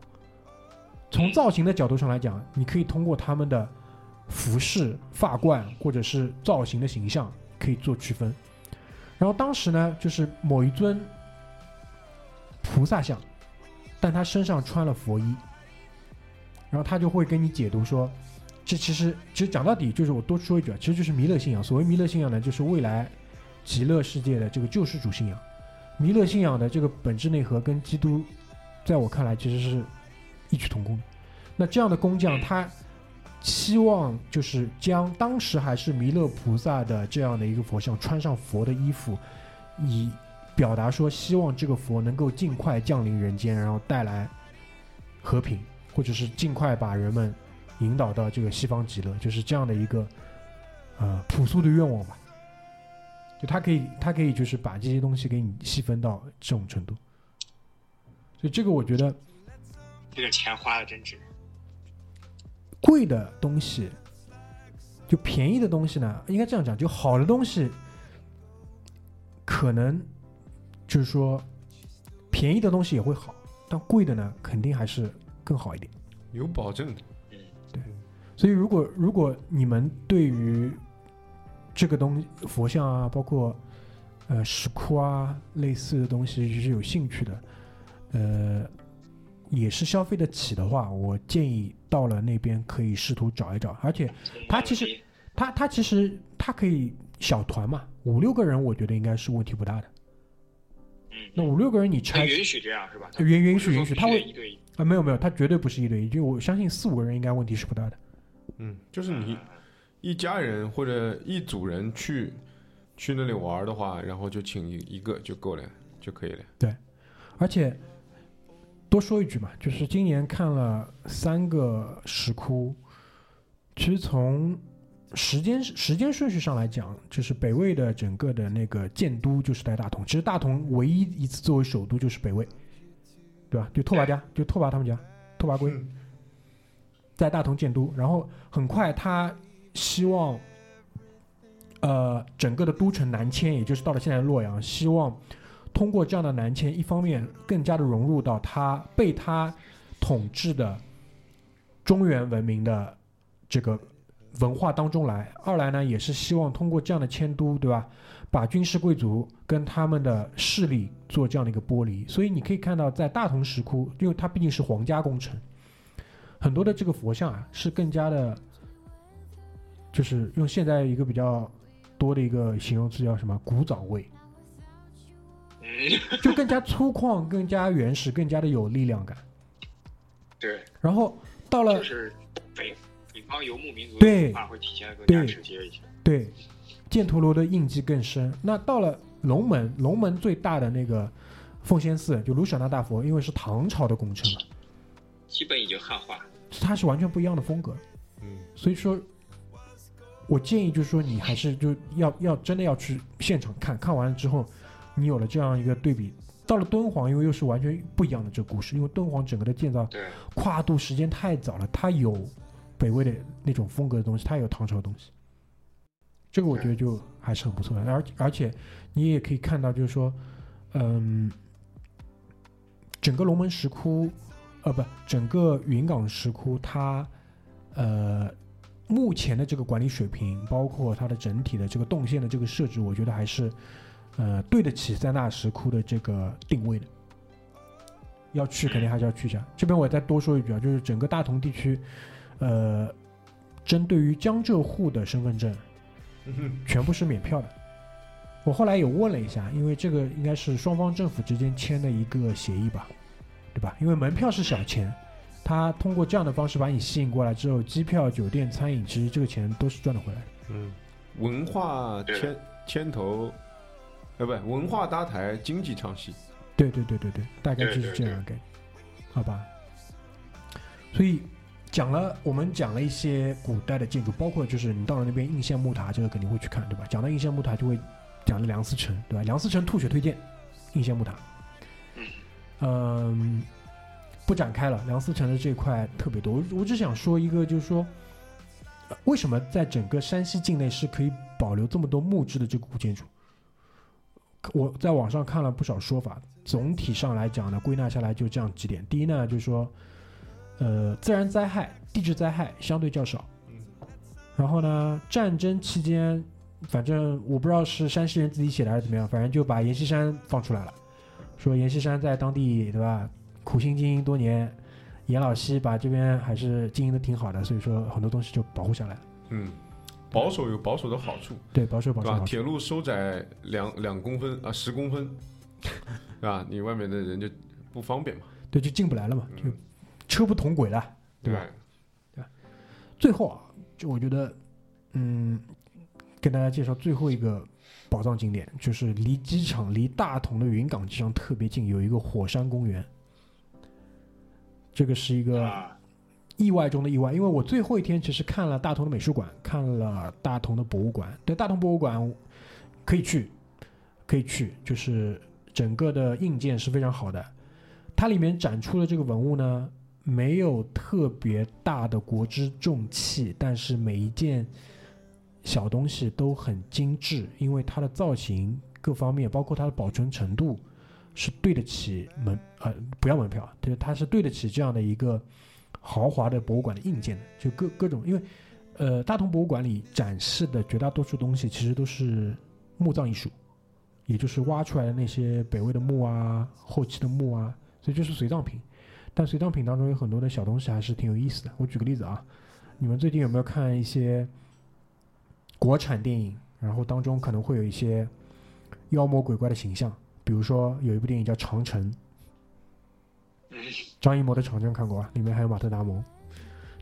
Speaker 1: 从造型的角度上来讲，你可以通过他们的服饰、发冠或者是造型的形象可以做区分。然后当时呢，就是某一尊菩萨像，但他身上穿了佛衣，然后他就会跟你解读说，这其实其实讲到底就是我多说一句啊，其实就是弥勒信仰。所谓弥勒信仰呢，就是未来极乐世界的这个救世主信仰。弥勒信仰的这个本质内核跟基督，在我看来其实是异曲同工。那这样的工匠，他希望就是将当时还是弥勒菩萨的这样的一个佛像穿上佛的衣服，以表达说希望这个佛能够尽快降临人间，然后带来和平，或者是尽快把人们引导到这个西方极乐，就是这样的一个呃朴素的愿望吧。就他可以，他可以就是把这些东西给你细分到这种程度，所以这个我觉得
Speaker 3: 这个钱花的真值。
Speaker 1: 贵的东西，就便宜的东西呢，应该这样讲，就好的东西，可能就是说便宜的东西也会好，但贵的呢，肯定还是更好一点。
Speaker 2: 有保证的。
Speaker 1: 对所以，如果如果你们对于这个东佛像啊，包括呃石窟啊类似的东西是有兴趣的，呃，也是消费得起的话，我建议到了那边可以试图找一找。而且他其实他他其实他可以小团嘛，五六个人，我觉得应该是问题不大的。
Speaker 3: 嗯，
Speaker 1: 那五六个人你拆
Speaker 3: 允许这样是吧？
Speaker 1: 允允
Speaker 3: 不是说
Speaker 1: 许允许，他会
Speaker 3: 一对一。
Speaker 1: 啊没有没有，他绝对不是一对一，就我相信四五个人应该问题是不大的。
Speaker 2: 嗯，就是你一家人或者一组人去去那里玩的话，然后就请一一个就够了，就可以了。
Speaker 1: 对而且多说一句嘛，就是今年看了三个石窟，其实从时间时间顺序上来讲，就是北魏的整个的那个建都就是在大同，其实大同唯一一次作为首都就是北魏，对吧？就拓跋家，就拓跋他们家，拓跋圭
Speaker 2: 嗯
Speaker 1: 在大同建都，然后很快他希望，呃，整个的都城南迁，也就是到了现在的洛阳，希望通过这样的南迁，一方面更加的融入到他被他统治的中原文明的这个文化当中来；二来呢，也是希望通过这样的迁都，对吧，把军事贵族跟他们的势力做这样的一个剥离。所以你可以看到，在大同石窟，因为它毕竟是皇家工程，很多的这个佛像啊，是更加的，就是用现在一个比较多的一个形容词叫什么古早味。
Speaker 3: 嗯，
Speaker 1: 就更加粗犷、更加原始、更加的有力量感。
Speaker 3: 对，
Speaker 1: 然后到了
Speaker 3: 就是北北方游牧民族的
Speaker 1: 对
Speaker 3: 文化会体现的更加
Speaker 1: 对
Speaker 3: 直接一些。
Speaker 1: 对犍陀罗的印记更深。那到了龙门，龙门最大的那个奉先寺，就卢舍那大佛，因为是唐朝的工程嘛，
Speaker 3: 基本已经汉化。
Speaker 1: 它是完全不一样的风格。
Speaker 2: 嗯，
Speaker 1: 所以说，我建议就是说，你还是就要要真的要去现场看看完了之后，你有了这样一个对比到了敦煌，因为又是完全不一样的这个故事，因为敦煌整个的建造，跨度时间太早了，它有北魏的那种风格的东西，它也有唐朝的东西，这个我觉得就还是很不错的。而而且你也可以看到，就是说，嗯，整个龙门石窟，呃，不，整个云冈石窟，它呃目前的这个管理水平，包括它的整体的这个动线的这个设置，我觉得还是呃对得起三大石窟的这个定位的。要去肯定还是要去一下。这边我再多说一句啊，就是整个大同地区，呃，针对于江浙沪的身份证，全部是免票的。我后来有问了一下，因为这个应该是双方政府之间签的一个协议吧，对吧？因为门票是小钱，他通过这样的方式把你吸引过来之后，机票、酒店、餐饮，其实这个钱都是赚得回来的。
Speaker 2: 嗯，文化牵牵头，呃，不，文化搭台，经济唱戏。
Speaker 1: 对对对对对，大概就是这样的概念，好吧？所以讲了，我们讲了一些古代的建筑，包括就是你到了那边应县木塔，这个肯定会去看，对吧？讲到应县木塔，就会讲的梁思成，对吧？梁思成吐血推荐应县木塔，嗯，不展开了。梁思成的这块特别多，我我只想说一个，就是说，为什么在整个山西境内是可以保留这么多木质的这个古建筑？我在网上看了不少说法，总体上来讲呢，归纳下来就这样几点。第一呢，就是说，呃，自然灾害、地质灾害相对较少。然后呢，战争期间，反正我不知道是山西人自己写的还是怎么样，反正就把阎锡山放出来了，说阎锡山在当地对吧，苦心经营多年，阎老西把这边还是经营的挺好的，所以说很多东西就保护下来了。
Speaker 2: 嗯，保守有保守的好处，
Speaker 1: 对，保守保
Speaker 2: 对吧？
Speaker 1: 守。
Speaker 2: 铁路收窄两两公分啊，十公分，<laughs> 对吧？你外面的人就不方便嘛，
Speaker 1: 对，就进不来了嘛，就车不同轨了。对吧
Speaker 2: 吧？
Speaker 1: 最后啊，就我觉得，嗯，跟大家介绍最后一个宝藏景点，就是离机场、离大同的云冈机场特别近，有一个火山公园。这个是一个
Speaker 3: 啊，
Speaker 1: 意外中的意外，因为我最后一天其实看了大同的美术馆，看了大同的博物馆。对，大同博物馆可以去，可以去，就是整个的硬件是非常好的。它里面展出的这个文物呢，没有特别大的国之重器，但是每一件小东西都很精致，因为它的造型各方面，包括它的保存程度，是对得起门呃不要门票，就是它是对得起这样的一个豪华的博物馆的硬件的，就各各种，因为呃大同博物馆里展示的绝大多数东西其实都是墓葬艺术，也就是挖出来的那些北魏的墓啊、后期的墓啊，所以就是随葬品。但随葬品当中有很多的小东西还是挺有意思的。我举个例子啊，你们最近有没有看一些国产电影？然后当中可能会有一些妖魔鬼怪的形象，比如说有一部电影叫《长城》，
Speaker 3: 嗯
Speaker 1: 张艺谋的《长城》看过啊，里面还有马特·达蒙。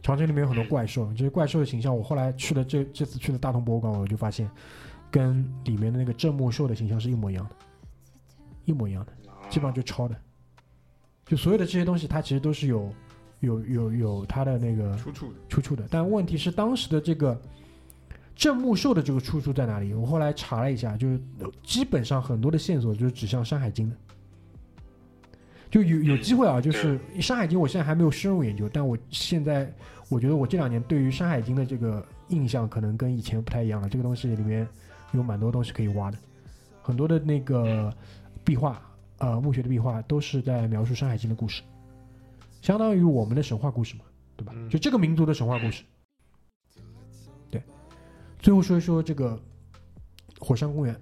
Speaker 1: 长城里面有很多怪兽，这些怪兽的形象，我后来去了这这次去了大同博物馆，我就发现跟里面的那个镇墓兽的形象是一模一样的，一模一样的，基本上就抄的。就所有的这些东西，它其实都是有有有有它的那个
Speaker 2: 出处的，
Speaker 1: 出处的。但问题是，当时的这个郑木寿的这个出处在哪里？我后来查了一下，就是基本上很多的线索就是指向《山海经》的。就有有机会啊，就是《山海经》，我现在还没有深入研究，但我现在我觉得我这两年对于《山海经》的这个印象可能跟以前不太一样了。这个东西里面有蛮多东西可以挖的，很多的那个壁画，呃，墓穴的壁画都是在描述《山海经》的故事，相当于我们的神话故事嘛，对吧？
Speaker 2: 嗯
Speaker 1: 就这个民族的神话故事。对，最后说一说这个火山公园，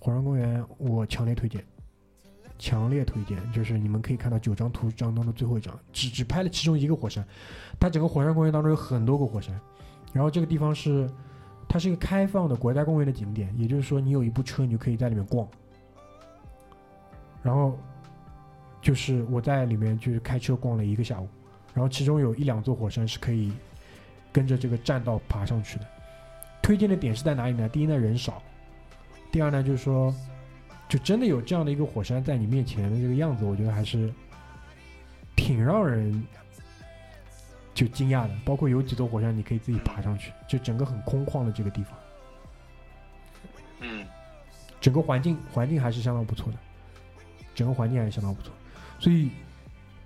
Speaker 1: 火山公园我强烈推荐，强烈推荐，就是你们可以看到九张图当中的最后一张，只只拍了其中一个火山，它整个火山公园当中有很多个火山，然后这个地方是它是一个开放的国家公园的景点，也就是说你有一部车，你就可以在里面逛，然后就是我在里面就是开车逛了一个下午，然后其中有一两座火山是可以跟着这个栈道爬上去的。推荐的点是在哪里呢？第一呢人少，第二呢就是说，就真的有这样的一个火山在你面前的这个样子，我觉得还是挺让人就惊讶的。包括有几座火山你可以自己爬上去，就整个很空旷的这个地方，
Speaker 3: 嗯
Speaker 1: 整个环境环境还是相当不错的。整个环境还是相当不错。所以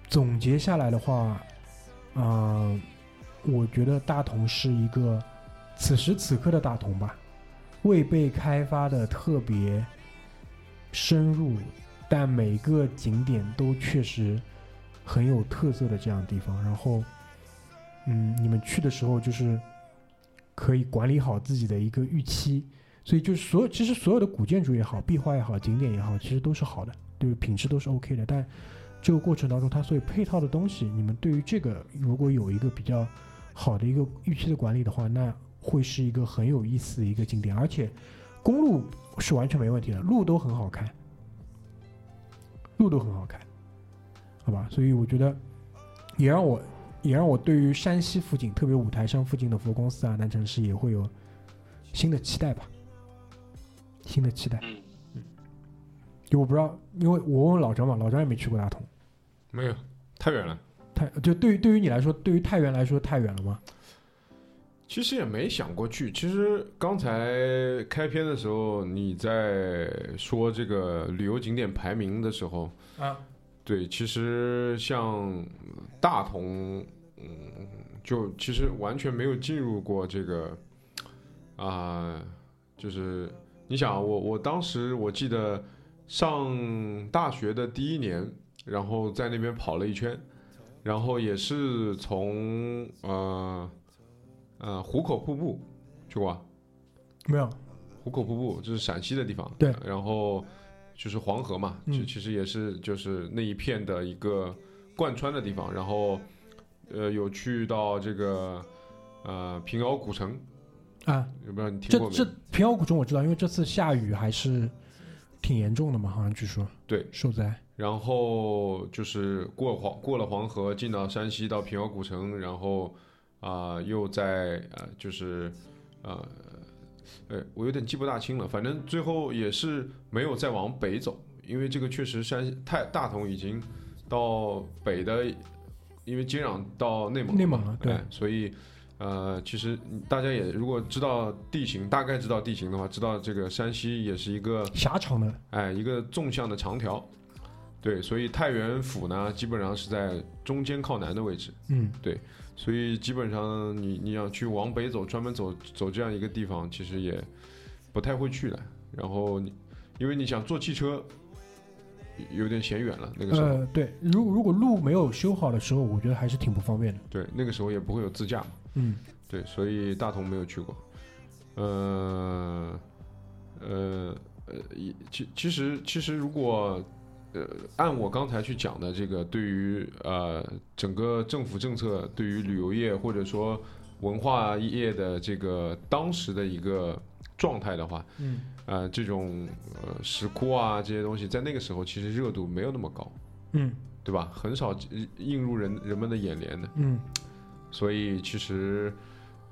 Speaker 1: 总结下来的话，啊、我觉得大同是一个此时此刻的大同吧，未被开发的特别深入，但每个景点都确实很有特色的这样的地方。然后，嗯，你们去的时候就是可以管理好自己的一个预期，所以就是所有其实所有的古建筑也好，壁画也好，景点也好，其实都是好的，对品质都是 OK 的。但这个过程当中，它所有配套的东西，你们对于这个如果有一个比较好的一个预期的管理的话，那会是一个很有意思的一个景点，而且公路是完全没问题的，路都很好看，路都很好看，好吧？所以我觉得也让我也让我对于山西附近，特别五台山附近的佛光寺啊、南城市也会有新的期待吧，新的期待。就我不知道，因为我问老张嘛，老张也没去过大同，
Speaker 2: 没有太远了。
Speaker 1: 太就对于对于你来说，对于太原来说太远了吗？
Speaker 2: 其实也没想过去。其实刚才开篇的时候，你在说这个旅游景点排名的时候，
Speaker 1: 啊，
Speaker 2: 对，其实像大同，嗯，就其实完全没有进入过这个啊、就是你想，我我当时我记得上大学的第一年，然后在那边跑了一圈，然后也是从呃呃壶口瀑布去过吧，
Speaker 1: 没有，
Speaker 2: 壶口瀑布就是陕西的地方，
Speaker 1: 对。
Speaker 2: 然后就是黄河嘛，
Speaker 1: 嗯。
Speaker 2: 其其实也是就是那一片的一个贯穿的地方，然后呃有去到这个呃平遥古城，
Speaker 1: 啊，
Speaker 2: 有没有你听
Speaker 1: 这
Speaker 2: 过这？
Speaker 1: 这平遥古城我知道，因为这次下雨还是挺严重的嘛，好像据说
Speaker 2: 对
Speaker 1: 受灾。
Speaker 2: 然后就是过黄过了黄河，进到山西到平遥古城，然后啊、又在呃就是呃呃我有点记不大清了，反正最后也是没有再往北走，因为这个确实山太大同已经到北的，因为接壤到内蒙
Speaker 1: 内蒙了对
Speaker 2: 哎所以。呃，其实大家也如果知道地形，大概知道地形的话，知道这个山西也是一个
Speaker 1: 狭长的，
Speaker 2: 哎，一个纵向的长条，对，所以太原府呢，基本上是在中间靠南的位置，
Speaker 1: 嗯，对
Speaker 2: 所以基本上你你要去往北走，专门走走这样一个地方，其实也不太会去的。然后你，因为你想坐汽车，有点嫌远了，那个时候，
Speaker 1: 呃，对，如如果路没有修好的时候，我觉得还是挺不方便的。
Speaker 2: 对，那个时候也不会有自驾嘛，
Speaker 1: 嗯
Speaker 2: 对，所以大同没有去过。呃，呃，呃，也其其实其实如果呃按我刚才去讲的这个，对于呃整个政府政策对于旅游业或者说文化业的这个当时的一个状态的话，
Speaker 1: 嗯
Speaker 2: 呃，这种呃石窟啊这些东西，在那个时候其实热度没有那么高，
Speaker 1: 嗯
Speaker 2: 对吧？很少映入人人们的眼帘的。
Speaker 1: 嗯
Speaker 2: 所以其实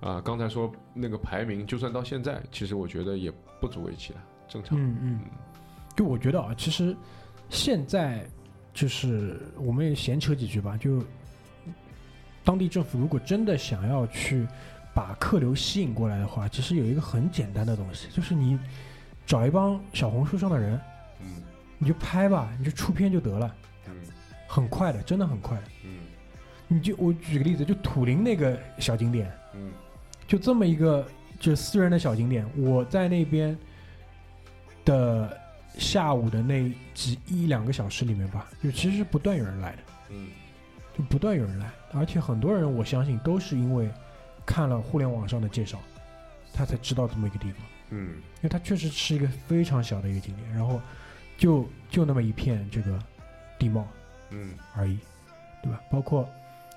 Speaker 2: 啊、刚才说那个排名，就算到现在，其实我觉得也不足为奇了，正常。
Speaker 1: 嗯嗯，就我觉得啊，其实现在就是我们也闲扯几句吧，就当地政府如果真的想要去把客流吸引过来的话，其实有一个很简单的东西，就是你找一帮小红书上的人，
Speaker 2: 嗯
Speaker 1: 你就拍吧，你就出片就得了，
Speaker 2: 嗯
Speaker 1: 很快的，真的很快的。
Speaker 2: 嗯
Speaker 1: 你就我举个例子，就土林那个小景点，
Speaker 2: 嗯。
Speaker 1: 就这么一个就是私人的小景点，我在那边的下午的那几一两个小时里面吧，就其实是不断有人来的，
Speaker 2: 嗯。
Speaker 1: 就不断有人来，而且很多人我相信都是因为看了互联网上的介绍，他才知道这么一个地方，
Speaker 2: 嗯。
Speaker 1: 因为它确实是一个非常小的一个景点，然后就就那么一片这个地貌，
Speaker 2: 嗯。
Speaker 1: 而已，对吧？包括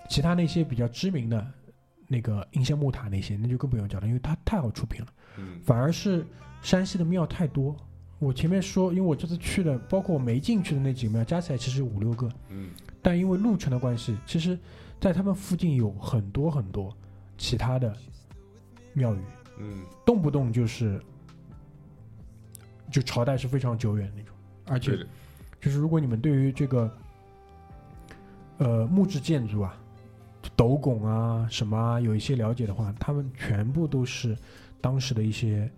Speaker 1: 其他那些比较知名的那个应县木塔那些，那就更不用讲了，因为它太好出品了。
Speaker 2: 嗯。
Speaker 1: 反而是山西的庙太多。我前面说，因为我这次去的，包括我没进去的那几个庙，加起来其实五六个，
Speaker 2: 嗯。
Speaker 1: 但因为路程的关系，其实在他们附近有很多很多其他的庙宇，
Speaker 2: 嗯。
Speaker 1: 动不动就是就朝代是非常久远的那种，而且，就是如果你们对于这个呃木质建筑啊、斗拱啊什么啊有一些了解的话，他们全部都是当时的一些、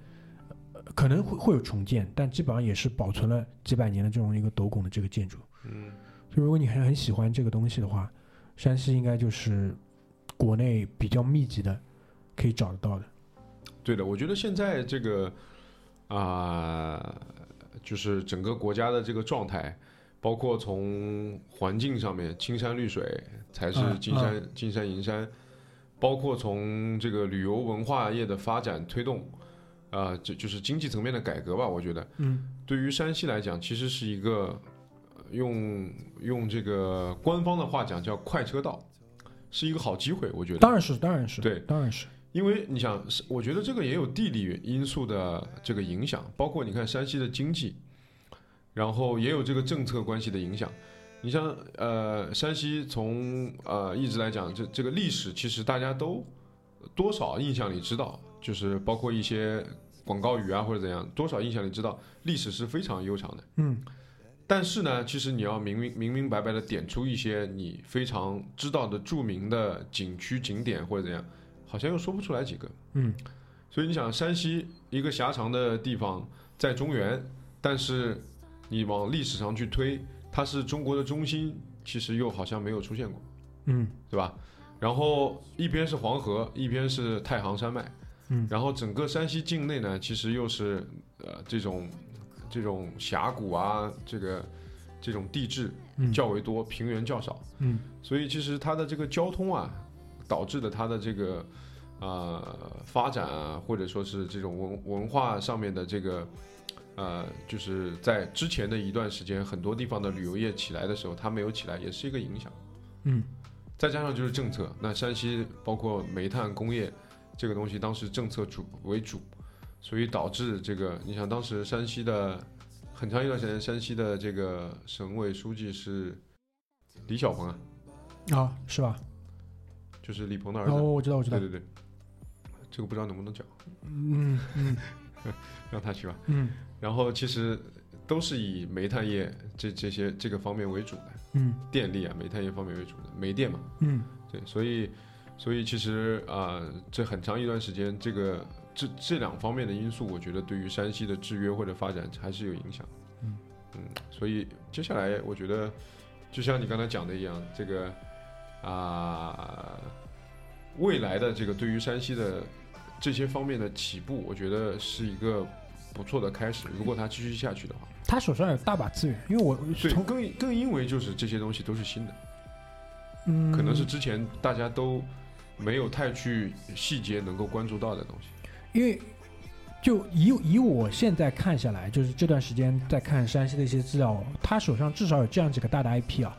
Speaker 1: 呃可能会会有重建，但基本上也是保存了几百年的这种一个斗拱的这个建筑。
Speaker 2: 嗯，
Speaker 1: 所以如果你很很喜欢这个东西的话，山西应该就是国内比较密集的可以找得到的。
Speaker 2: 对的，我觉得现在这个啊、就是整个国家的这个状态，包括从环境上面，青山绿水才是
Speaker 1: 嗯
Speaker 2: 金山、金山银山，包括从这个旅游文化业的发展推动，啊、这就是经济层面的改革吧。我觉得
Speaker 1: 嗯
Speaker 2: 对于山西来讲，其实是一个呃用用这个官方的话讲叫快车道，是一个好机会。我觉得
Speaker 1: 当然是，当然是，
Speaker 2: 对
Speaker 1: 当然是。
Speaker 2: 因为你想，是我觉得这个也有地理因素的这个影响，包括你看山西的经济，然后也有这个政策关系的影响。你像呃，山西从呃一直来讲，这这个历史其实大家都多少印象里知道，就是包括一些广告语啊或者怎样，多少印象里知道历史是非常悠长的。
Speaker 1: 嗯
Speaker 2: 但是呢，其实你要明明明明白白的点出一些你非常知道的著名的景区景点或者怎样，好像又说不出来几个。
Speaker 1: 嗯
Speaker 2: 所以你想，山西一个狭长的地方在中原，但是你往历史上去推，它是中国的中心，其实又好像没有出现过，
Speaker 1: 嗯。
Speaker 2: 对吧？然后一边是黄河，一边是太行山脉，
Speaker 1: 嗯。
Speaker 2: 然后整个山西境内呢，其实又是呃这种这种峡谷啊，这个这种地质
Speaker 1: 嗯。
Speaker 2: 较为多，平原较少，
Speaker 1: 嗯。
Speaker 2: 所以其实它的这个交通啊，导致的它的这个呃发展啊，或者说是这种文文化上面的这个呃，就是在之前的一段时间，很多地方的旅游业起来的时候，它没有起来，也是一个影响。
Speaker 1: 嗯
Speaker 2: 再加上就是政策，那山西包括煤炭工业这个东西，当时政策主为主，所以导致这个，你想当时山西的很长一段时间，山西的这个省委书记是李小鹏啊，
Speaker 1: 啊，是吧？
Speaker 2: 就是李鹏的儿子。
Speaker 1: 哦，我知道，我知道
Speaker 2: 对。对对，这个不知道能不能讲，
Speaker 1: 嗯嗯 <laughs>
Speaker 2: 让他去吧。
Speaker 1: 嗯
Speaker 2: 然后其实都是以煤炭业这这些这个方面为主的，
Speaker 1: 嗯
Speaker 2: 电力啊，煤炭业方面为主的，煤电嘛。
Speaker 1: 嗯
Speaker 2: 对，所以所以其实啊、这很长一段时间，这个这这两方面的因素，我觉得对于山西的制约或者发展还是有影响。
Speaker 1: 嗯
Speaker 2: 嗯，所以接下来我觉得，就像你刚才讲的一样，这个啊、未来的这个对于山西的这些方面的起步，我觉得是一个不错的开始。如果他继续下去的话，
Speaker 1: 他手上有大把资源，因为我
Speaker 2: 对，
Speaker 1: 从
Speaker 2: 更更因为就是这些东西都是新的。
Speaker 1: 嗯
Speaker 2: 可能是之前大家都没有太去细节能够关注到的东西。
Speaker 1: 因为就以以我现在看下来，就是这段时间在看山西的一些资料，他手上至少有这样几个大的 IP 啊。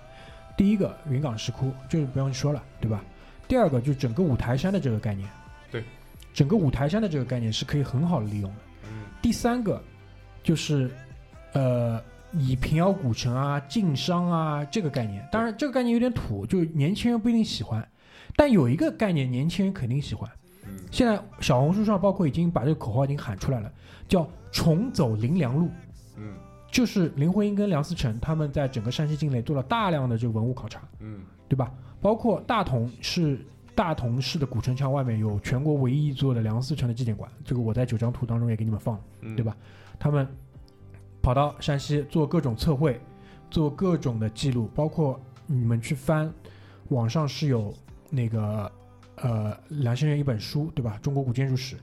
Speaker 1: 第一个云冈石窟，就是不用说了，对吧？第二个就是整个五台山的这个概念，
Speaker 2: 对，
Speaker 1: 整个五台山的这个概念是可以很好的利用的。
Speaker 2: 嗯
Speaker 1: 第三个就是呃，以平遥古城啊、晋商啊这个概念，当然这个概念有点土，就是年轻人不一定喜欢，但有一个概念年轻人肯定喜欢。
Speaker 2: 嗯
Speaker 1: 现在小红书上包括已经把这个口号已经喊出来了，叫重走林良路，
Speaker 2: 嗯
Speaker 1: 就是林徽因跟梁思成他们在整个山西境内做了大量的这个文物考察，
Speaker 2: 嗯
Speaker 1: 对吧？包括大同市大同市的古城墙外面有全国唯一一座的梁思成的纪念馆，这个我在九张图当中也给你们放了。
Speaker 2: 嗯，
Speaker 1: 对吧？他们跑到山西做各种测绘，做各种的记录，包括你们去翻，网上是有那个呃梁先生一本书，对吧？中国古建筑史。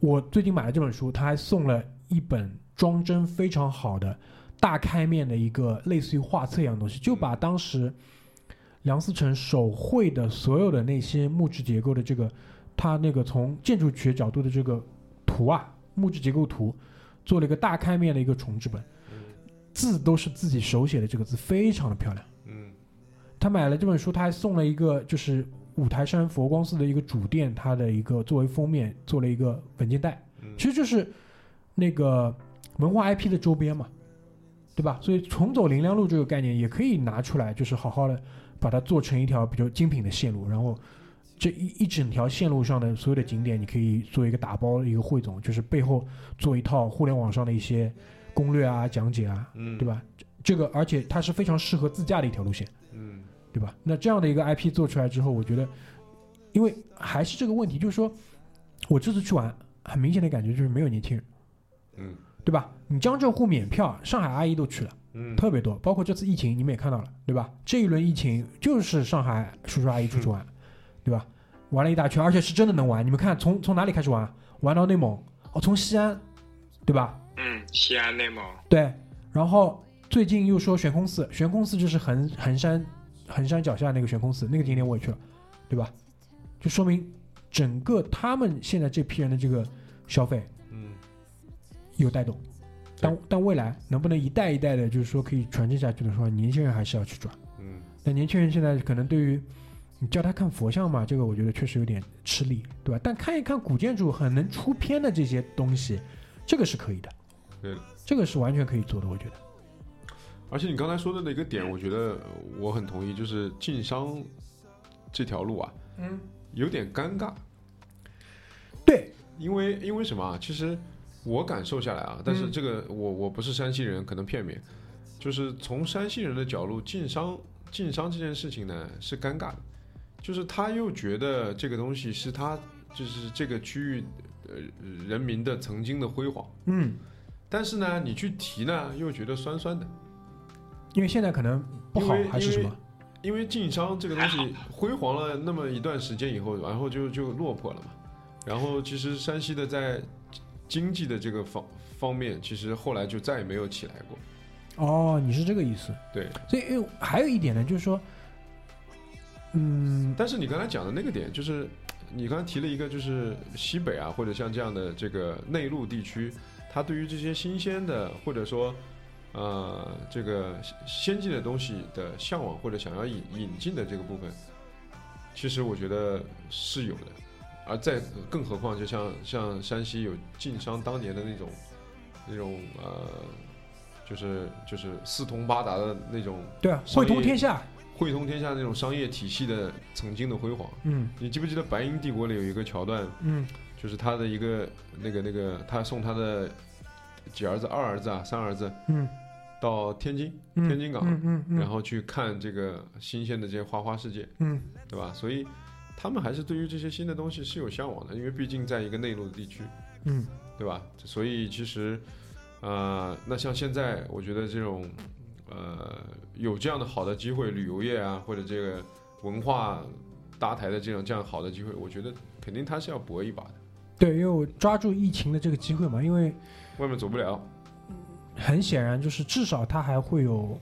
Speaker 1: 我最近买了这本书，他还送了一本装帧非常好的大开面的一个类似于画册一样的东西，就把当时梁思成手绘的所有的那些木质结构的这个，他那个从建筑学角度的这个图啊，木质结构图，做了一个大开面的一个重制本，字都是自己手写的，这个字非常的漂亮。
Speaker 2: 嗯
Speaker 1: 他买了这本书，他还送了一个就是五台山佛光寺的一个主殿，它的一个作为封面做了一个文件袋，
Speaker 2: 嗯
Speaker 1: 其实就是那个文化 IP 的周边嘛，对吧？所以重走林良路这个概念也可以拿出来，就是好好的把它做成一条比较精品的线路，然后这一一整条线路上的所有的景点，你可以做一个打包一个汇总，就是背后做一套互联网上的一些攻略啊、讲解啊，
Speaker 2: 嗯，
Speaker 1: 对？吧？这个而且它是非常适合自驾的一条路线。
Speaker 2: 嗯
Speaker 1: 对吧？那这样的一个 IP 做出来之后，我觉得，因为还是这个问题，就是说我这次去玩，很明显的感觉就是没有年轻人，
Speaker 2: 嗯
Speaker 1: 对吧？你江浙沪免票，上海阿姨都去了，
Speaker 2: 嗯，
Speaker 1: 特别多。包括这次疫情，你们也看到了，对吧？这一轮疫情就是上海叔叔阿姨出去玩，对吧？玩了一大圈，而且是真的能玩。你们看，从从哪里开始玩？玩到内蒙，哦，从西安，对吧？
Speaker 3: 嗯，西安、内蒙，
Speaker 1: 对，然后最近又说悬空寺，悬空寺就是衡衡山衡山脚下那个悬空寺，那个景点我也去了，对吧？就说明整个他们现在这批人的这个消费
Speaker 2: 嗯
Speaker 1: 有带动，但但未来能不能一代一代的，就是说可以传承下去的话，年轻人还是要去转。
Speaker 2: 嗯
Speaker 1: 但年轻人现在可能对于你叫他看佛像嘛，这个我觉得确实有点吃力，对吧？但看一看古建筑很能出片的这些东西，这个是可以的，
Speaker 2: 对。
Speaker 1: 这个是完全可以做的，我觉得。
Speaker 2: 而且你刚才说的那个点，我觉得我很同意，就是晋商这条路啊，
Speaker 1: 嗯，
Speaker 2: 有点尴尬，
Speaker 1: 对，
Speaker 2: 因为因为什么啊？其实我感受下来啊，但是
Speaker 1: 嗯
Speaker 2: 这个我我不是山西人，可能片面，就是从山西人的角度，晋商晋商这件事情呢是尴尬的，就是他又觉得这个东西是他就是这个区域呃人民的曾经的辉煌，
Speaker 1: 嗯，
Speaker 2: 但是呢你去提呢又觉得酸酸的。
Speaker 1: 因为现在可能不好还是什么？
Speaker 2: 因为晋商这个东西辉煌了那么一段时间以后，然后就就落魄了嘛。然后其实山西的在经济的这个方方面，其实后来就再也没有起来过。
Speaker 1: 哦，你是这个意思。
Speaker 2: 对，
Speaker 1: 所以因为还有一点呢，就是说，嗯，
Speaker 2: 但是你刚才讲的那个点，就是你刚才提了一个，就是西北啊，或者像这样的这个内陆地区，它对于这些新鲜的或者说呃这个先进的东西的向往或者想要引引进的这个部分，其实我觉得是有的。而在更何况，就像像山西有晋商当年的那种那种呃，就是就是四通八达的那种
Speaker 1: 对啊，汇通天下。
Speaker 2: 汇通天下那种商业体系的曾经的辉煌。
Speaker 1: 嗯
Speaker 2: 你记不记得《白银帝国》里有一个桥段，
Speaker 1: 嗯
Speaker 2: 就是他的一个那个那个，他送他的几儿子，二儿子啊，三儿子
Speaker 1: 嗯
Speaker 2: 到天津，
Speaker 1: 嗯，
Speaker 2: 天津港
Speaker 1: 嗯，
Speaker 2: 然后去看这个新鲜的这些花花世界，
Speaker 1: 嗯
Speaker 2: 对吧？所以他们还是对于这些新的东西是有向往的，因为毕竟在一个内陆的地区，
Speaker 1: 嗯。
Speaker 2: 对吧？所以其实，呃，那像现在，我觉得这种，呃，有这样的好的机会，旅游业啊，或者这个文化搭台的这种这样好的机会，我觉得肯定他是要搏一把的，
Speaker 1: 对，因为我抓住疫情的这个机会嘛，因为
Speaker 2: 外面走不了，
Speaker 1: 很显然就是至少它还会有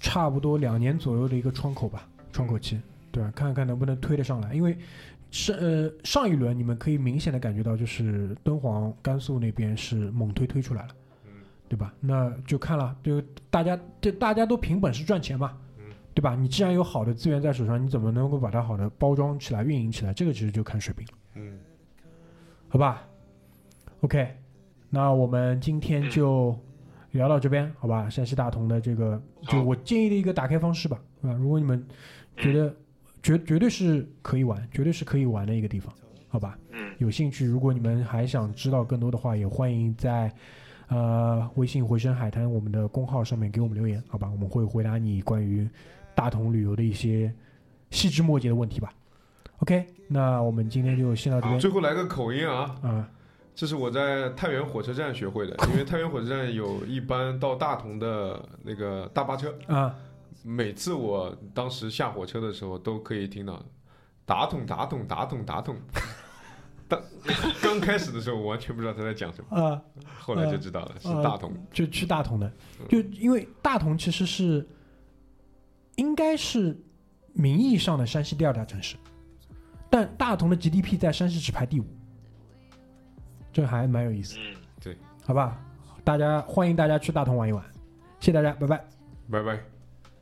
Speaker 1: 差不多两年左右的一个窗口吧，窗口期，对吧？看看能不能推得上来，因为上呃上一轮你们可以明显的感觉到，就是敦煌、甘肃那边是猛推推出来了，
Speaker 2: 嗯
Speaker 1: 对吧？那就看了，就大家就大家都凭本事赚钱嘛
Speaker 2: 嗯，
Speaker 1: 对吧？你既然有好的资源在手上，你怎么能够把它好的包装起来、运营起来？这个其实就看水平了。
Speaker 2: 嗯，
Speaker 1: 好吧？OK，那我们今天就聊到这边，好吧？山西大同的这个，就我建议的一个打开方式吧，是吧？如果你们觉得绝绝对是可以玩，绝对是可以玩的一个地方，好吧？
Speaker 3: 嗯，
Speaker 1: 有兴趣，如果你们还想知道更多的话，也欢迎在呃微信回声海滩我们的公号上面给我们留言，好吧？我们会回答你关于大同旅游的一些细枝末节的问题吧。OK，那我们今天就先到这边
Speaker 2: 最后来个口音啊，
Speaker 1: 啊。
Speaker 2: 这是我在太原火车站学会的，因为太原火车站有一班到大同的那个大巴车，
Speaker 1: 啊，
Speaker 2: 每次我当时下火车的时候都可以听到打桶打桶打桶打桶。<laughs> 当刚开始的时候，我完全不知道他在讲什么，
Speaker 1: 啊，
Speaker 2: 后来就知道了，是
Speaker 1: 呃
Speaker 2: 大同。
Speaker 1: 就去大同的，
Speaker 2: 嗯
Speaker 1: 就因为大同其实是应该是名义上的山西第二大城市，但大同的 GDP 在山西只排第五，这还蛮有意思，
Speaker 3: 嗯，对
Speaker 1: 好吧？大家欢迎大家去大同玩一玩，谢谢大家，拜拜。
Speaker 2: 拜拜。